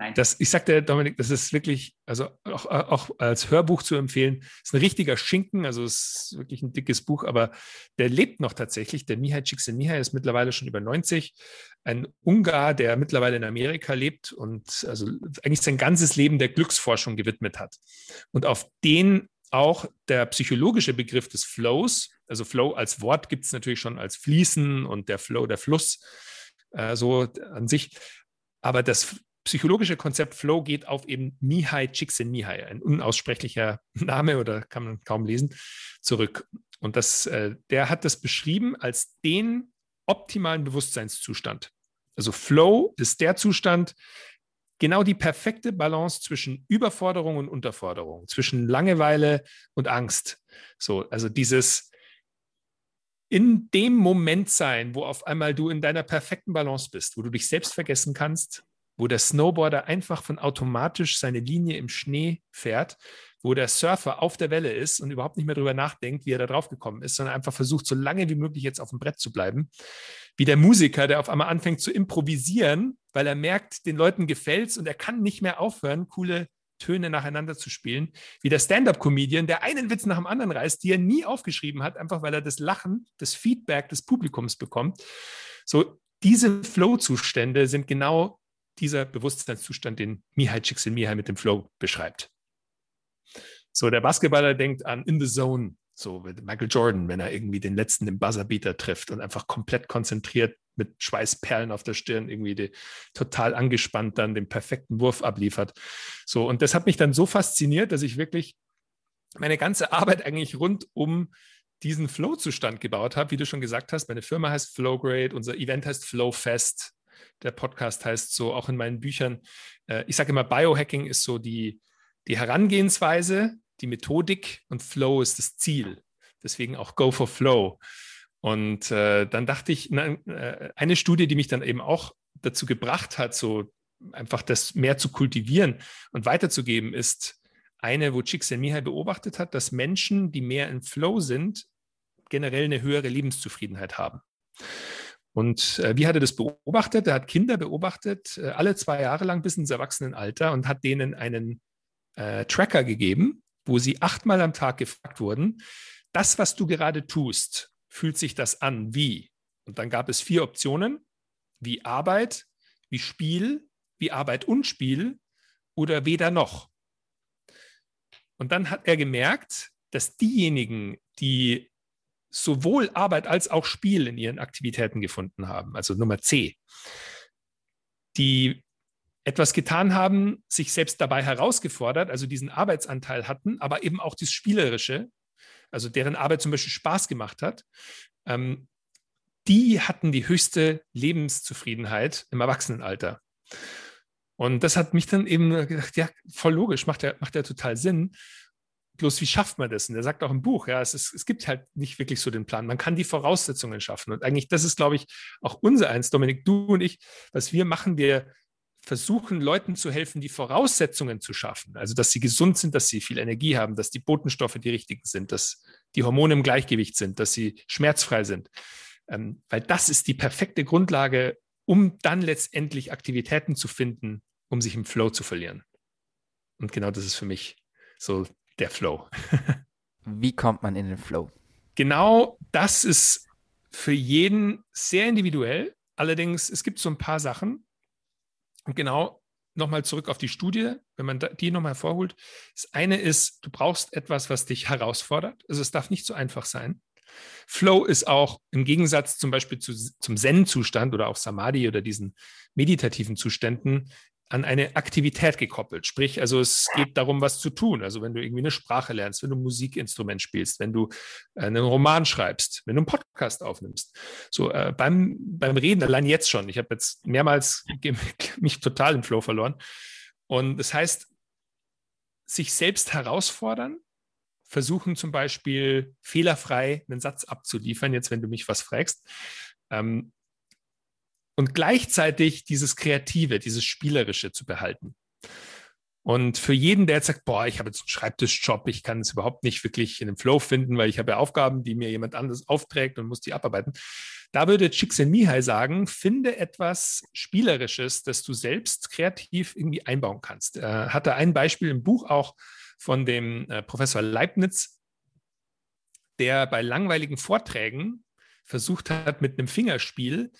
Nein. Das, ich sagte, Dominik, das ist wirklich, also auch, auch, als Hörbuch zu empfehlen, ist ein richtiger Schinken, also ist wirklich ein dickes Buch, aber der lebt noch tatsächlich. Der Mihai Csikszentmihalyi ist mittlerweile schon über 90, ein Ungar, der mittlerweile in Amerika lebt und also eigentlich sein ganzes Leben der Glücksforschung gewidmet hat. Und auf den auch der psychologische Begriff des Flows, also Flow als Wort gibt es natürlich schon als Fließen und der Flow, der Fluss, äh, so an sich. Aber das psychologische Konzept Flow geht auf eben Mihai Csikszentmihalyi, ein unaussprechlicher Name oder kann man kaum lesen, zurück. Und das, äh, der hat das beschrieben als den optimalen Bewusstseinszustand. Also Flow ist der Zustand, genau die perfekte Balance zwischen Überforderung und Unterforderung, zwischen Langeweile und Angst. So, also dieses in dem Moment sein, wo auf einmal du in deiner perfekten Balance bist, wo du dich selbst vergessen kannst, wo der Snowboarder einfach von automatisch seine Linie im Schnee fährt, wo der Surfer auf der Welle ist und überhaupt nicht mehr darüber nachdenkt, wie er da drauf gekommen ist, sondern einfach versucht, so lange wie möglich jetzt auf dem Brett zu bleiben. Wie der Musiker, der auf einmal anfängt zu improvisieren, weil er merkt, den Leuten gefällt's und er kann nicht mehr aufhören, coole Töne nacheinander zu spielen. Wie der Stand-up-Comedian, der einen Witz nach dem anderen reißt, die er nie aufgeschrieben hat, einfach weil er das Lachen, das Feedback des Publikums bekommt. So, diese Flow-Zustände sind genau dieser Bewusstseinszustand, den Mihai Csikszentmihalyi mit dem Flow beschreibt. So, der Basketballer denkt an in the zone, so mit Michael Jordan, wenn er irgendwie den letzten im Buzzerbeater trifft und einfach komplett konzentriert mit Schweißperlen auf der Stirn irgendwie die, total angespannt dann den perfekten Wurf abliefert. So, und das hat mich dann so fasziniert, dass ich wirklich meine ganze Arbeit eigentlich rund um diesen Flow-Zustand gebaut habe, wie du schon gesagt hast. Meine Firma heißt Flowgrade, unser Event heißt Flowfest. Der Podcast heißt so auch in meinen Büchern. Äh, ich sage immer, Biohacking ist so die, die Herangehensweise, die Methodik und Flow ist das Ziel. Deswegen auch Go for Flow. Und äh, dann dachte ich, na, äh, eine Studie, die mich dann eben auch dazu gebracht hat, so einfach das mehr zu kultivieren und weiterzugeben, ist eine, wo Csikszentmihalyi beobachtet hat, dass Menschen, die mehr im Flow sind, generell eine höhere Lebenszufriedenheit haben. Und äh, wie hat er das beobachtet? Er hat Kinder beobachtet, äh, alle zwei Jahre lang bis ins Erwachsenenalter und hat denen einen äh, Tracker gegeben, wo sie achtmal am Tag gefragt wurden, das, was du gerade tust, fühlt sich das an wie? Und dann gab es vier Optionen, wie Arbeit, wie Spiel, wie Arbeit und Spiel oder weder noch. Und dann hat er gemerkt, dass diejenigen, die sowohl Arbeit als auch Spiel in ihren Aktivitäten gefunden haben, also Nummer C, die etwas getan haben, sich selbst dabei herausgefordert, also diesen Arbeitsanteil hatten, aber eben auch das Spielerische, also deren Arbeit zum Beispiel Spaß gemacht hat, ähm, die hatten die höchste Lebenszufriedenheit im Erwachsenenalter. Und das hat mich dann eben gedacht, ja, voll logisch, macht ja, macht ja total Sinn. Bloß wie schafft man das? Und er sagt auch im Buch, ja, es, ist, es gibt halt nicht wirklich so den Plan. Man kann die Voraussetzungen schaffen. Und eigentlich, das ist, glaube ich, auch unser eins, Dominik, du und ich, was wir machen, wir versuchen, Leuten zu helfen, die Voraussetzungen zu schaffen. Also, dass sie gesund sind, dass sie viel Energie haben, dass die Botenstoffe die richtigen sind, dass die Hormone im Gleichgewicht sind, dass sie schmerzfrei sind. Ähm, weil das ist die perfekte Grundlage, um dann letztendlich Aktivitäten zu finden, um sich im Flow zu verlieren. Und genau das ist für mich so der Flow. Wie kommt man in den Flow? Genau das ist für jeden sehr individuell. Allerdings, es gibt so ein paar Sachen. Und genau nochmal zurück auf die Studie, wenn man die nochmal hervorholt. Das eine ist, du brauchst etwas, was dich herausfordert. Also es darf nicht so einfach sein. Flow ist auch im Gegensatz zum Beispiel zu, zum Zen-Zustand oder auch Samadhi oder diesen meditativen Zuständen an eine Aktivität gekoppelt. Sprich, also es geht darum, was zu tun. Also wenn du irgendwie eine Sprache lernst, wenn du ein Musikinstrument spielst, wenn du äh, einen Roman schreibst, wenn du einen Podcast aufnimmst. So äh, beim, beim Reden, allein jetzt schon. Ich habe jetzt mehrmals mich total im Flow verloren. Und das heißt, sich selbst herausfordern, versuchen zum Beispiel fehlerfrei einen Satz abzuliefern, jetzt wenn du mich was fragst. Ähm, und gleichzeitig dieses Kreative, dieses Spielerische zu behalten. Und für jeden, der jetzt sagt, boah, ich habe jetzt einen Schreibtischjob, ich kann es überhaupt nicht wirklich in den Flow finden, weil ich habe ja Aufgaben, die mir jemand anderes aufträgt und muss die abarbeiten, Da würde Csikszentmihalyi sagen, finde etwas Spielerisches, das du selbst kreativ irgendwie einbauen kannst. Er hatte ein Beispiel im Buch auch von dem äh, Professor Leibniz, der bei langweiligen Vorträgen versucht hat, mit einem Fingerspiel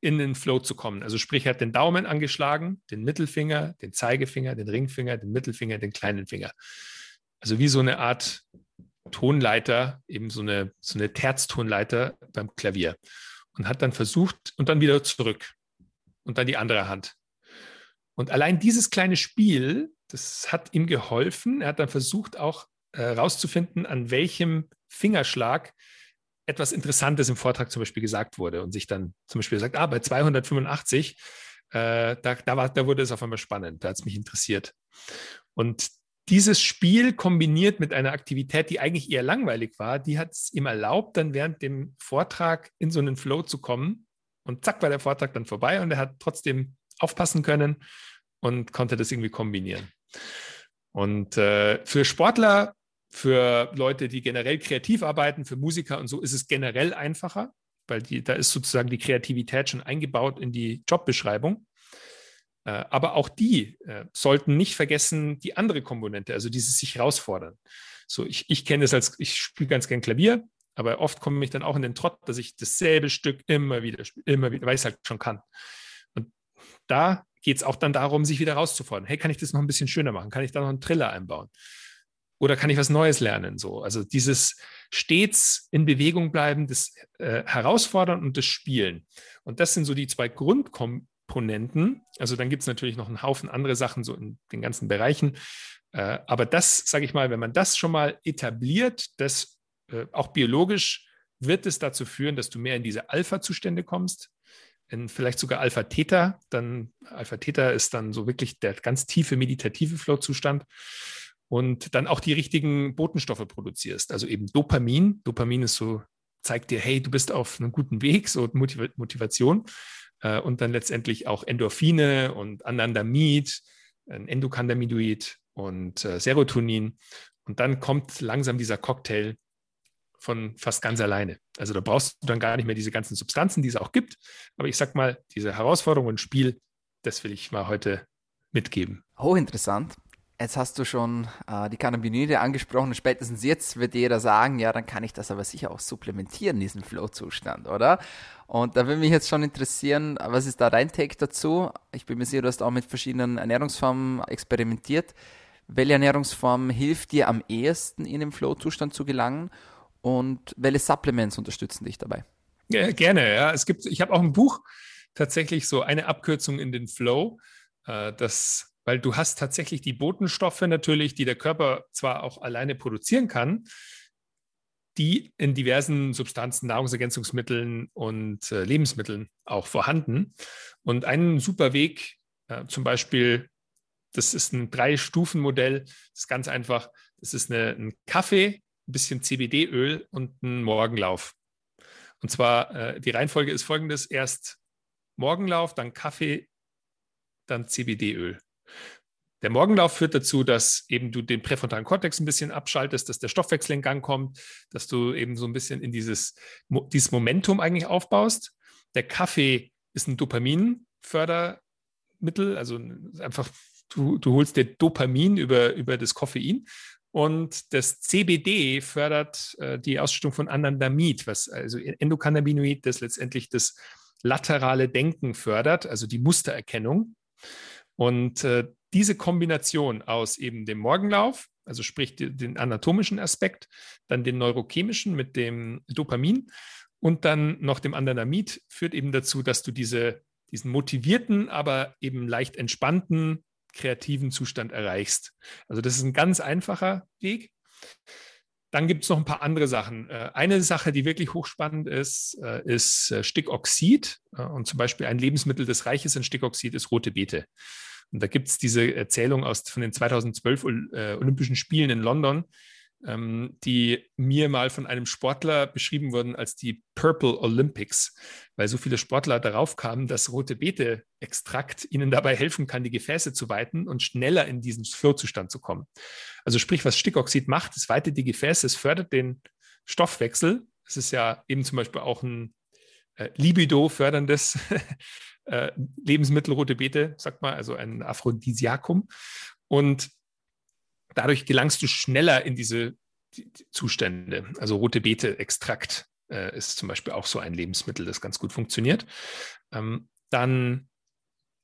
in den Flow zu kommen. Also sprich, er hat den Daumen angeschlagen, den Mittelfinger, den Zeigefinger, den Ringfinger, den Mittelfinger, den kleinen Finger. Also wie so eine Art Tonleiter, eben so eine, so eine Terztonleiter beim Klavier. Und hat dann versucht und dann wieder zurück und dann die andere Hand. Und allein dieses kleine Spiel, das hat ihm geholfen. Er hat dann versucht auch herauszufinden, äh, an welchem Fingerschlag etwas Interessantes im Vortrag zum Beispiel gesagt wurde und sich dann zum Beispiel sagt, ah, bei 285, äh, da, da, war, da wurde es auf einmal spannend, da hat es mich interessiert. Und dieses Spiel kombiniert mit einer Aktivität, die eigentlich eher langweilig war, die hat es ihm erlaubt, dann während dem Vortrag in so einen Flow zu kommen. Und zack, war der Vortrag dann vorbei und er hat trotzdem aufpassen können und konnte das irgendwie kombinieren. Und äh, für Sportler, für Leute, die generell kreativ arbeiten, für Musiker und so, ist es generell einfacher, weil die, da ist sozusagen die Kreativität schon eingebaut in die Jobbeschreibung. Äh, aber auch die äh, sollten nicht vergessen, die andere Komponente, also dieses sich herausfordern. So, ich, ich kenne es als, ich spiele ganz gern Klavier, aber oft komme ich dann auch in den Trott, dass ich dasselbe Stück immer wieder spiele, immer wieder, weil ich es halt schon kann. Und da geht es auch dann darum, sich wieder herauszufordern. Hey, kann ich das noch ein bisschen schöner machen? Kann ich da noch einen Triller einbauen? Oder kann ich was Neues lernen? So, also dieses stets in Bewegung bleiben, das äh, Herausfordern und das Spielen. Und das sind so die zwei Grundkom Komponenten. Also dann gibt es natürlich noch einen Haufen andere Sachen so in den ganzen Bereichen. Äh, aber das, sage ich mal, wenn man das schon mal etabliert, das äh, auch biologisch wird es dazu führen, dass du mehr in diese Alpha-Zustände kommst, in vielleicht sogar Alpha-Theta. Dann Alpha-Theta ist dann so wirklich der ganz tiefe meditative Flow-Zustand und dann auch die richtigen Botenstoffe produzierst. Also eben Dopamin. Dopamin ist so, zeigt dir, hey, du bist auf einem guten Weg, so Motivation äh, und dann letztendlich auch Endorphine und Anandamid, ein Endokannabinoid und äh, Serotonin. Und dann kommt langsam dieser Cocktail von fast ganz alleine. Also da brauchst du dann gar nicht mehr diese ganzen Substanzen, die es auch gibt. Aber ich sag mal, diese Herausforderung und Spiel, das will ich mal heute mitgeben. Hochinteressant. Jetzt hast du schon äh, die Cannabinoide angesprochen spätestens jetzt wird jeder sagen, ja, dann kann ich das aber sicher auch supplementieren, diesen Flow-Zustand, oder? Und da würde mich jetzt schon interessieren, was ist da dein Take dazu? Ich bin mir sicher, du hast auch mit verschiedenen Ernährungsformen experimentiert. Welche Ernährungsform hilft dir am ehesten in den Flow-Zustand zu gelangen und welche Supplements unterstützen dich dabei? Ja, gerne, ja. Es gibt, ich habe auch ein Buch, tatsächlich so eine Abkürzung in den Flow. Äh, das weil du hast tatsächlich die Botenstoffe natürlich, die der Körper zwar auch alleine produzieren kann, die in diversen Substanzen, Nahrungsergänzungsmitteln und äh, Lebensmitteln auch vorhanden. Und ein super Weg, äh, zum Beispiel, das ist ein Drei-Stufen-Modell, das ist ganz einfach, das ist eine, ein Kaffee, ein bisschen CBD-Öl und ein Morgenlauf. Und zwar, äh, die Reihenfolge ist folgendes, erst Morgenlauf, dann Kaffee, dann CBD-Öl. Der Morgenlauf führt dazu, dass eben du den präfrontalen Kortex ein bisschen abschaltest, dass der Stoffwechsel in Gang kommt, dass du eben so ein bisschen in dieses, dieses Momentum eigentlich aufbaust. Der Kaffee ist ein Dopaminfördermittel, also einfach du, du holst dir Dopamin über, über das Koffein und das CBD fördert äh, die Ausschüttung von Anandamid, was also Endokannabinoid, das letztendlich das laterale Denken fördert, also die Mustererkennung. Und äh, diese Kombination aus eben dem Morgenlauf, also sprich den anatomischen Aspekt, dann den neurochemischen mit dem Dopamin und dann noch dem Anandamid führt eben dazu, dass du diese, diesen motivierten, aber eben leicht entspannten, kreativen Zustand erreichst. Also das ist ein ganz einfacher Weg. Dann gibt es noch ein paar andere Sachen. Äh, eine Sache, die wirklich hochspannend ist, äh, ist äh, Stickoxid. Und zum Beispiel ein Lebensmittel, das reich ist an Stickoxid, ist rote Beete. Und da gibt es diese Erzählung aus von den 2012 Olympischen Spielen in London, ähm, die mir mal von einem Sportler beschrieben wurden als die Purple Olympics, weil so viele Sportler darauf kamen, dass rote Beete-Extrakt ihnen dabei helfen kann, die Gefäße zu weiten und schneller in diesen Flow-Zustand zu kommen. Also sprich, was Stickoxid macht, es weitet die Gefäße, es fördert den Stoffwechsel. Es ist ja eben zum Beispiel auch ein äh, Libido förderndes äh, Lebensmittel, rote Beete, sagt man, also ein Aphrodisiakum. Und dadurch gelangst du schneller in diese die, die Zustände. Also rote Beete-Extrakt äh, ist zum Beispiel auch so ein Lebensmittel, das ganz gut funktioniert. Ähm, dann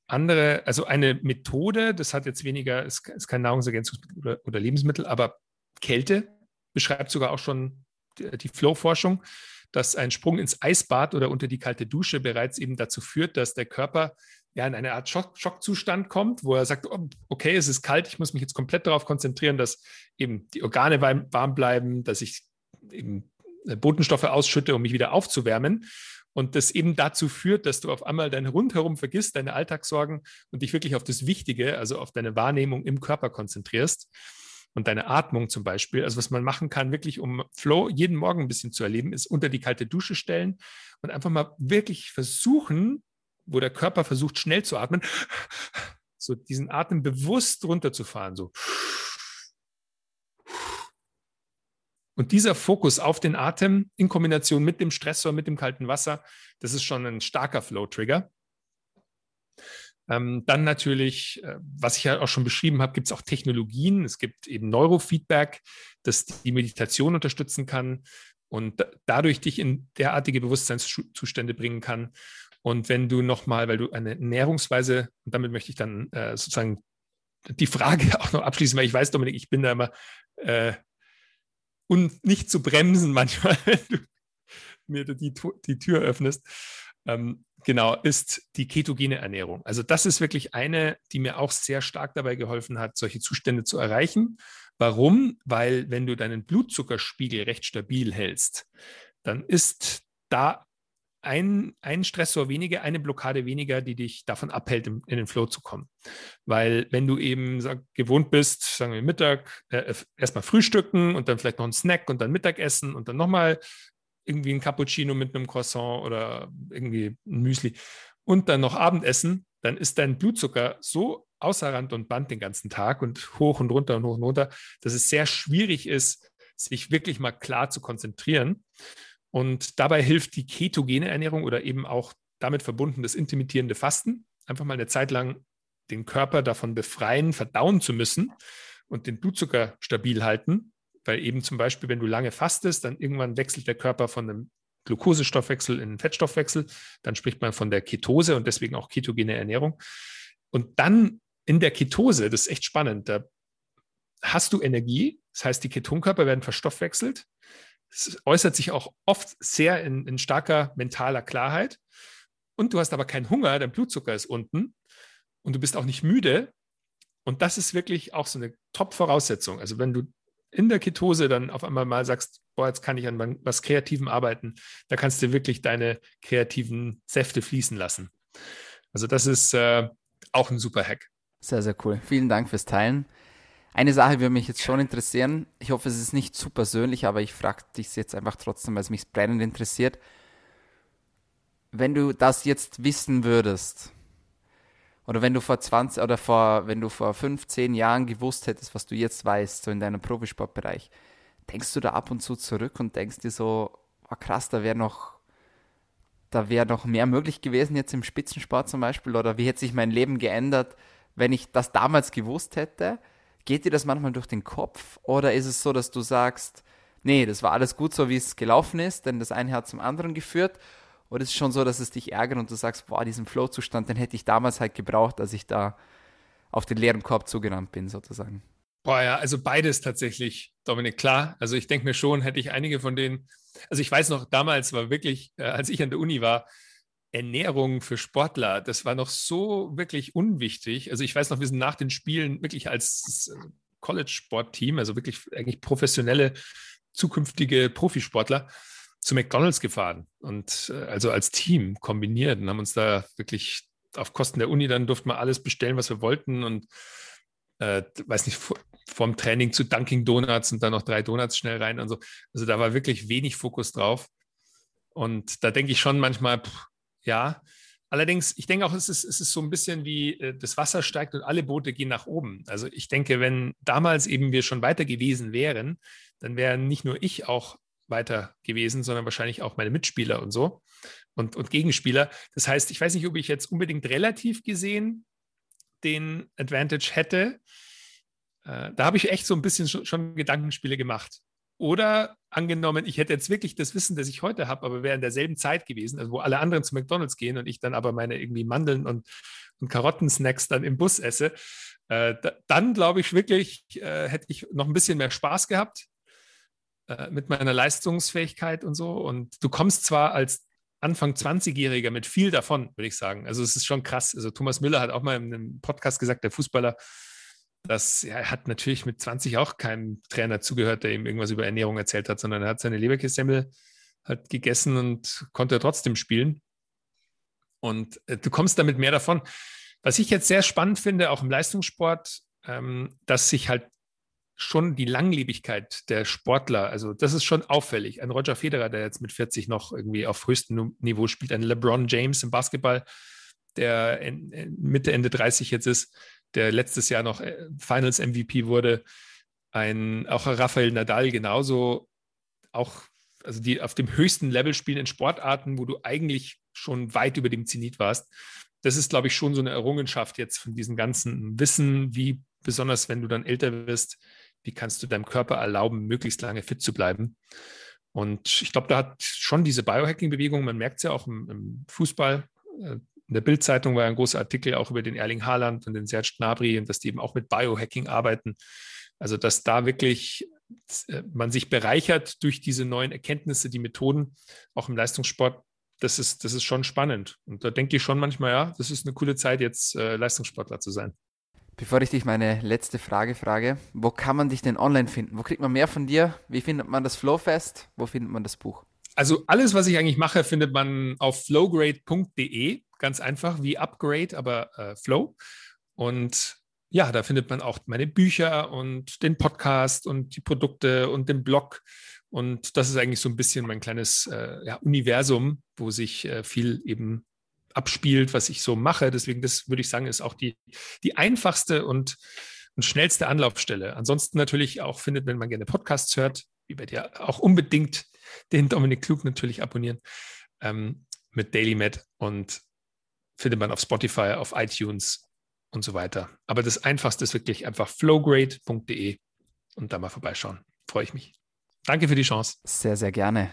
andere, also eine Methode, das hat jetzt weniger, ist, ist kein Nahrungsergänzungsmittel oder, oder, Lebensmittel, aber Kälte beschreibt sogar auch schon die, die Flow-Forschung, dass ein Sprung ins Eisbad oder unter die kalte Dusche bereits eben dazu führt, dass der Körper ja in eine Art Schock, Schockzustand kommt, wo er sagt, oh, okay, es ist kalt, ich muss mich jetzt komplett darauf konzentrieren, dass eben die Organe warm bleiben, dass ich eben äh, Botenstoffe ausschütte, um mich wieder aufzuwärmen. Und das eben dazu führt, dass du auf einmal dein Rundherum vergisst, deine Alltagssorgen und dich wirklich auf das Wichtige, also auf deine Wahrnehmung im Körper konzentrierst und deine Atmung zum Beispiel. Also was man machen kann, wirklich um Flow jeden Morgen ein bisschen zu erleben, ist unter die kalte Dusche stellen und einfach mal wirklich versuchen, wo der Körper versucht, schnell zu atmen, so diesen Atem bewusst runterzufahren, so. Und dieser Fokus auf den Atem in Kombination mit dem Stressor, mit dem kalten Wasser, das ist schon ein starker Flow-Trigger. Ähm, dann natürlich, äh, was ich ja auch schon beschrieben habe, gibt es auch Technologien. Es gibt eben Neurofeedback, das die Meditation unterstützen kann und dadurch dich in derartige Bewusstseinszustände bringen kann. Und wenn du nochmal, weil du eine Ernährungsweise, und damit möchte ich dann äh, sozusagen die Frage auch noch abschließen, weil ich weiß, Dominik, ich bin da immer äh, und nicht zu bremsen manchmal, wenn du mir die, die Tür öffnest. Ähm, genau, ist die ketogene Ernährung. Also das ist wirklich eine, die mir auch sehr stark dabei geholfen hat, solche Zustände zu erreichen. Warum? Weil wenn du deinen Blutzuckerspiegel recht stabil hältst, dann ist da ein, ein Stressor weniger, eine Blockade weniger, die dich davon abhält, in, in den Flow zu kommen. Weil wenn du eben sag, gewohnt bist, sagen wir Mittag, äh, erstmal frühstücken und dann vielleicht noch ein Snack und dann Mittagessen und dann nochmal irgendwie ein Cappuccino mit einem Croissant oder irgendwie ein Müsli und dann noch Abendessen, dann ist dein Blutzucker so außer Rand und Band den ganzen Tag und hoch und runter und hoch und runter, dass es sehr schwierig ist, sich wirklich mal klar zu konzentrieren. Und dabei hilft die ketogene Ernährung oder eben auch damit verbunden das intermittierende Fasten. Einfach mal eine Zeit lang den Körper davon befreien, verdauen zu müssen und den Blutzucker stabil halten. Weil eben zum Beispiel, wenn du lange fastest, dann irgendwann wechselt der Körper von einem Glukosestoffwechsel in einen Fettstoffwechsel. Dann spricht man von der Ketose und deswegen auch ketogene Ernährung. Und dann in der Ketose, das ist echt spannend, da hast du Energie, das heißt, die Ketonkörper werden verstoffwechselt es äußert sich auch oft sehr in, in starker mentaler Klarheit. Und du hast aber keinen Hunger, dein Blutzucker ist unten und du bist auch nicht müde. Und das ist wirklich auch so eine Top-Voraussetzung. Also wenn du in der Ketose dann auf einmal mal sagst, boah, jetzt kann ich an was Kreativem arbeiten, da kannst du wirklich deine kreativen Säfte fließen lassen. Also das ist äh, auch ein super Hack. Sehr, sehr cool. Vielen Dank fürs Teilen. Eine Sache würde mich jetzt schon interessieren. Ich hoffe, es ist nicht zu persönlich, aber ich frage dich jetzt einfach trotzdem, weil es mich brennend interessiert. Wenn du das jetzt wissen würdest, oder wenn du vor 20 oder vor, wenn du vor 15 Jahren gewusst hättest, was du jetzt weißt, so in deinem Profisportbereich, denkst du da ab und zu zurück und denkst dir so, oh krass, da wäre noch, da wäre noch mehr möglich gewesen jetzt im Spitzensport zum Beispiel, oder wie hätte sich mein Leben geändert, wenn ich das damals gewusst hätte? Geht dir das manchmal durch den Kopf oder ist es so, dass du sagst, nee, das war alles gut so, wie es gelaufen ist, denn das eine hat zum anderen geführt? Oder ist es schon so, dass es dich ärgert und du sagst, boah, diesen Flow-Zustand, den hätte ich damals halt gebraucht, als ich da auf den leeren Korb zugerannt bin, sozusagen? Boah, ja, also beides tatsächlich, Dominik, klar. Also ich denke mir schon, hätte ich einige von denen, also ich weiß noch, damals war wirklich, äh, als ich an der Uni war, Ernährung für Sportler, das war noch so wirklich unwichtig. Also ich weiß noch, wir sind nach den Spielen wirklich als College-Sport-Team, also wirklich eigentlich professionelle, zukünftige Profisportler, zu McDonalds gefahren und äh, also als Team kombiniert und haben uns da wirklich auf Kosten der Uni dann durften wir alles bestellen, was wir wollten und äh, weiß nicht, vom Training zu Dunking Donuts und dann noch drei Donuts schnell rein und so. Also da war wirklich wenig Fokus drauf. Und da denke ich schon manchmal, pff, ja. Allerdings, ich denke auch, es ist, es ist so ein bisschen wie äh, das Wasser steigt und alle Boote gehen nach oben. Also ich denke, wenn damals eben wir schon weiter gewesen wären, dann wären nicht nur ich auch weiter gewesen, sondern wahrscheinlich auch meine Mitspieler und so und, und Gegenspieler. Das heißt, ich weiß nicht, ob ich jetzt unbedingt relativ gesehen den Advantage hätte. Äh, da habe ich echt so ein bisschen schon, Gedankenspiele gemacht. Oder angenommen, ich hätte jetzt wirklich das Wissen, das ich heute habe, aber wäre in derselben Zeit gewesen, also wo alle anderen zu McDonalds gehen und ich dann aber meine irgendwie Mandeln und, und Karottensnacks dann im Bus esse, äh, da, dann glaube ich wirklich, äh, hätte ich noch ein bisschen mehr Spaß gehabt äh, mit meiner Leistungsfähigkeit und so. Und du kommst zwar als Anfang 20-Jähriger mit viel davon, würde ich sagen. Also es ist schon krass. Also Thomas Müller hat auch mal in einem Podcast gesagt, der Fußballer, dass ja, er hat natürlich mit 20 auch keinem Trainer zugehört, der ihm irgendwas über Ernährung erzählt hat, sondern er hat seine Leberkässemmel halt gegessen und konnte trotzdem spielen. Und äh, du kommst damit mehr davon. Was ich jetzt sehr spannend finde, auch im Leistungssport, ähm, dass sich halt schon die Langlebigkeit der Sportler, also das ist schon auffällig. Ein Roger Federer, der jetzt mit 40 noch irgendwie auf höchstem Niveau spielt, ein LeBron James im Basketball, der Mitte, Ende 30 jetzt ist, der letztes Jahr noch äh, Finals MVP wurde, ein auch Rafael Nadal genauso, auch also die auf dem höchsten Level spielen in Sportarten, wo du eigentlich schon weit über dem Zenit warst. Das ist, glaube ich, schon so eine Errungenschaft jetzt von diesem ganzen Wissen, wie besonders wenn du dann älter wirst, wie kannst du deinem Körper erlauben, möglichst lange fit zu bleiben. Und ich glaube, da hat schon diese Biohacking-Bewegung, man merkt es ja auch im, im Fußball, äh, in der Bildzeitung war ein großer Artikel auch über den Erling Haaland und den Serge Gnabry und dass die eben auch mit Biohacking arbeiten. Also dass da wirklich äh, man sich bereichert durch diese neuen Erkenntnisse, die Methoden, auch im Leistungssport. Das ist, das ist schon spannend. Und da denke ich schon manchmal, ja, das ist eine coole Zeit, jetzt äh, Leistungssportler zu sein. Bevor ich dich meine letzte Frage frage, wo kann man dich denn online finden? Wo kriegt man mehr von dir? Wie findet man das Flowfest? Wo findet man das Buch? Also alles, was ich eigentlich mache, findet man auf flowgrade.de. Ganz einfach wie Upgrade, aber äh, Flow. Und ja, da findet man auch meine Bücher und den Podcast und die Produkte und den Blog. Und das ist eigentlich so ein bisschen mein kleines äh, ja, Universum, wo sich äh, viel eben abspielt, was ich so mache. Deswegen, das würde ich sagen, ist auch die, die einfachste und, und schnellste Anlaufstelle. Ansonsten natürlich auch findet, wenn man gerne Podcasts hört, wie bei dir, auch unbedingt den Dominik Klug natürlich abonnieren ähm, mit DailyMed und findet man auf Spotify, auf iTunes und so weiter. Aber das Einfachste ist wirklich einfach flowgrade.de und da mal vorbeischauen. Freue ich mich. Danke für die Chance. Sehr, sehr gerne.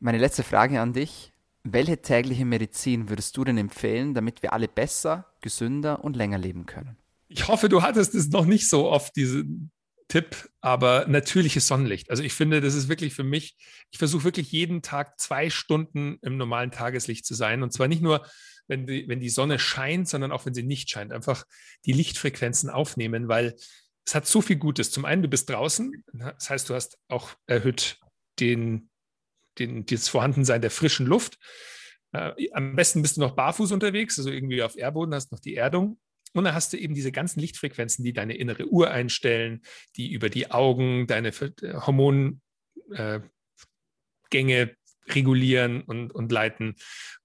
Meine letzte Frage an dich. Welche tägliche Medizin würdest du denn empfehlen, damit wir alle besser, gesünder und länger leben können? Ich hoffe, du hattest es noch nicht so oft, diesen Tipp, aber natürliches Sonnenlicht. Also ich finde, das ist wirklich für mich, ich versuche wirklich jeden Tag zwei Stunden im normalen Tageslicht zu sein. Und zwar nicht nur, wenn die, wenn die Sonne scheint, sondern auch wenn sie nicht scheint. Einfach die Lichtfrequenzen aufnehmen, weil es hat so viel Gutes. Zum einen, du bist draußen, das heißt, du hast auch erhöht den den, das Vorhandensein der frischen Luft. Äh, am besten bist du noch barfuß unterwegs, also irgendwie auf Erdboden, hast noch die Erdung. Und dann hast du eben diese ganzen Lichtfrequenzen, die deine innere Uhr einstellen, die über die Augen deine äh, Hormongänge äh, regulieren und, und leiten.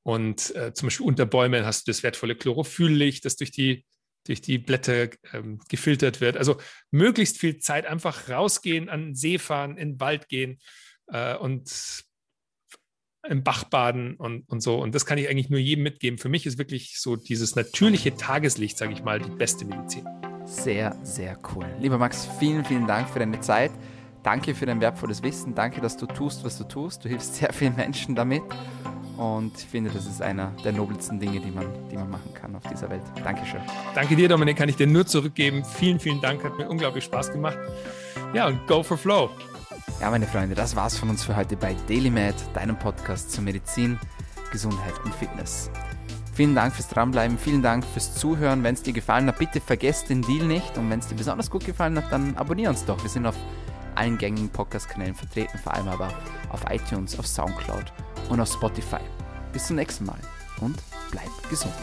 Und äh, zum Beispiel unter Bäumen hast du das wertvolle Chlorophylllicht, das durch die, durch die Blätter ähm, gefiltert wird. Also möglichst viel Zeit einfach rausgehen, an den See fahren, in den Wald gehen äh, und im Bach baden und, und so. Und das kann ich eigentlich nur jedem mitgeben. Für mich ist wirklich so dieses natürliche Tageslicht, sage ich mal, die beste Medizin. Sehr, sehr cool. Lieber Max, vielen, vielen Dank für deine Zeit. Danke für dein wertvolles Wissen. Danke, dass du tust, was du tust. Du hilfst sehr vielen Menschen damit. Und ich finde, das ist einer der nobelsten Dinge, die man, die man machen kann auf dieser Welt. Dankeschön. Danke dir, Dominik, kann ich dir nur zurückgeben. Vielen, vielen Dank, hat mir unglaublich Spaß gemacht. Ja, und go for flow. Ja, meine Freunde, das war's von uns für heute bei DailyMed, deinem Podcast zu Medizin, Gesundheit und Fitness. Vielen Dank fürs Dranbleiben, vielen Dank fürs Zuhören. Wenn es dir gefallen hat, bitte vergesst den Deal nicht. Und wenn es dir besonders gut gefallen hat, dann abonniere uns doch. Wir sind auf allen gängigen Podcast-Kanälen vertreten, vor allem aber auf iTunes, auf Soundcloud und auf Spotify. Bis zum nächsten Mal und bleib gesund.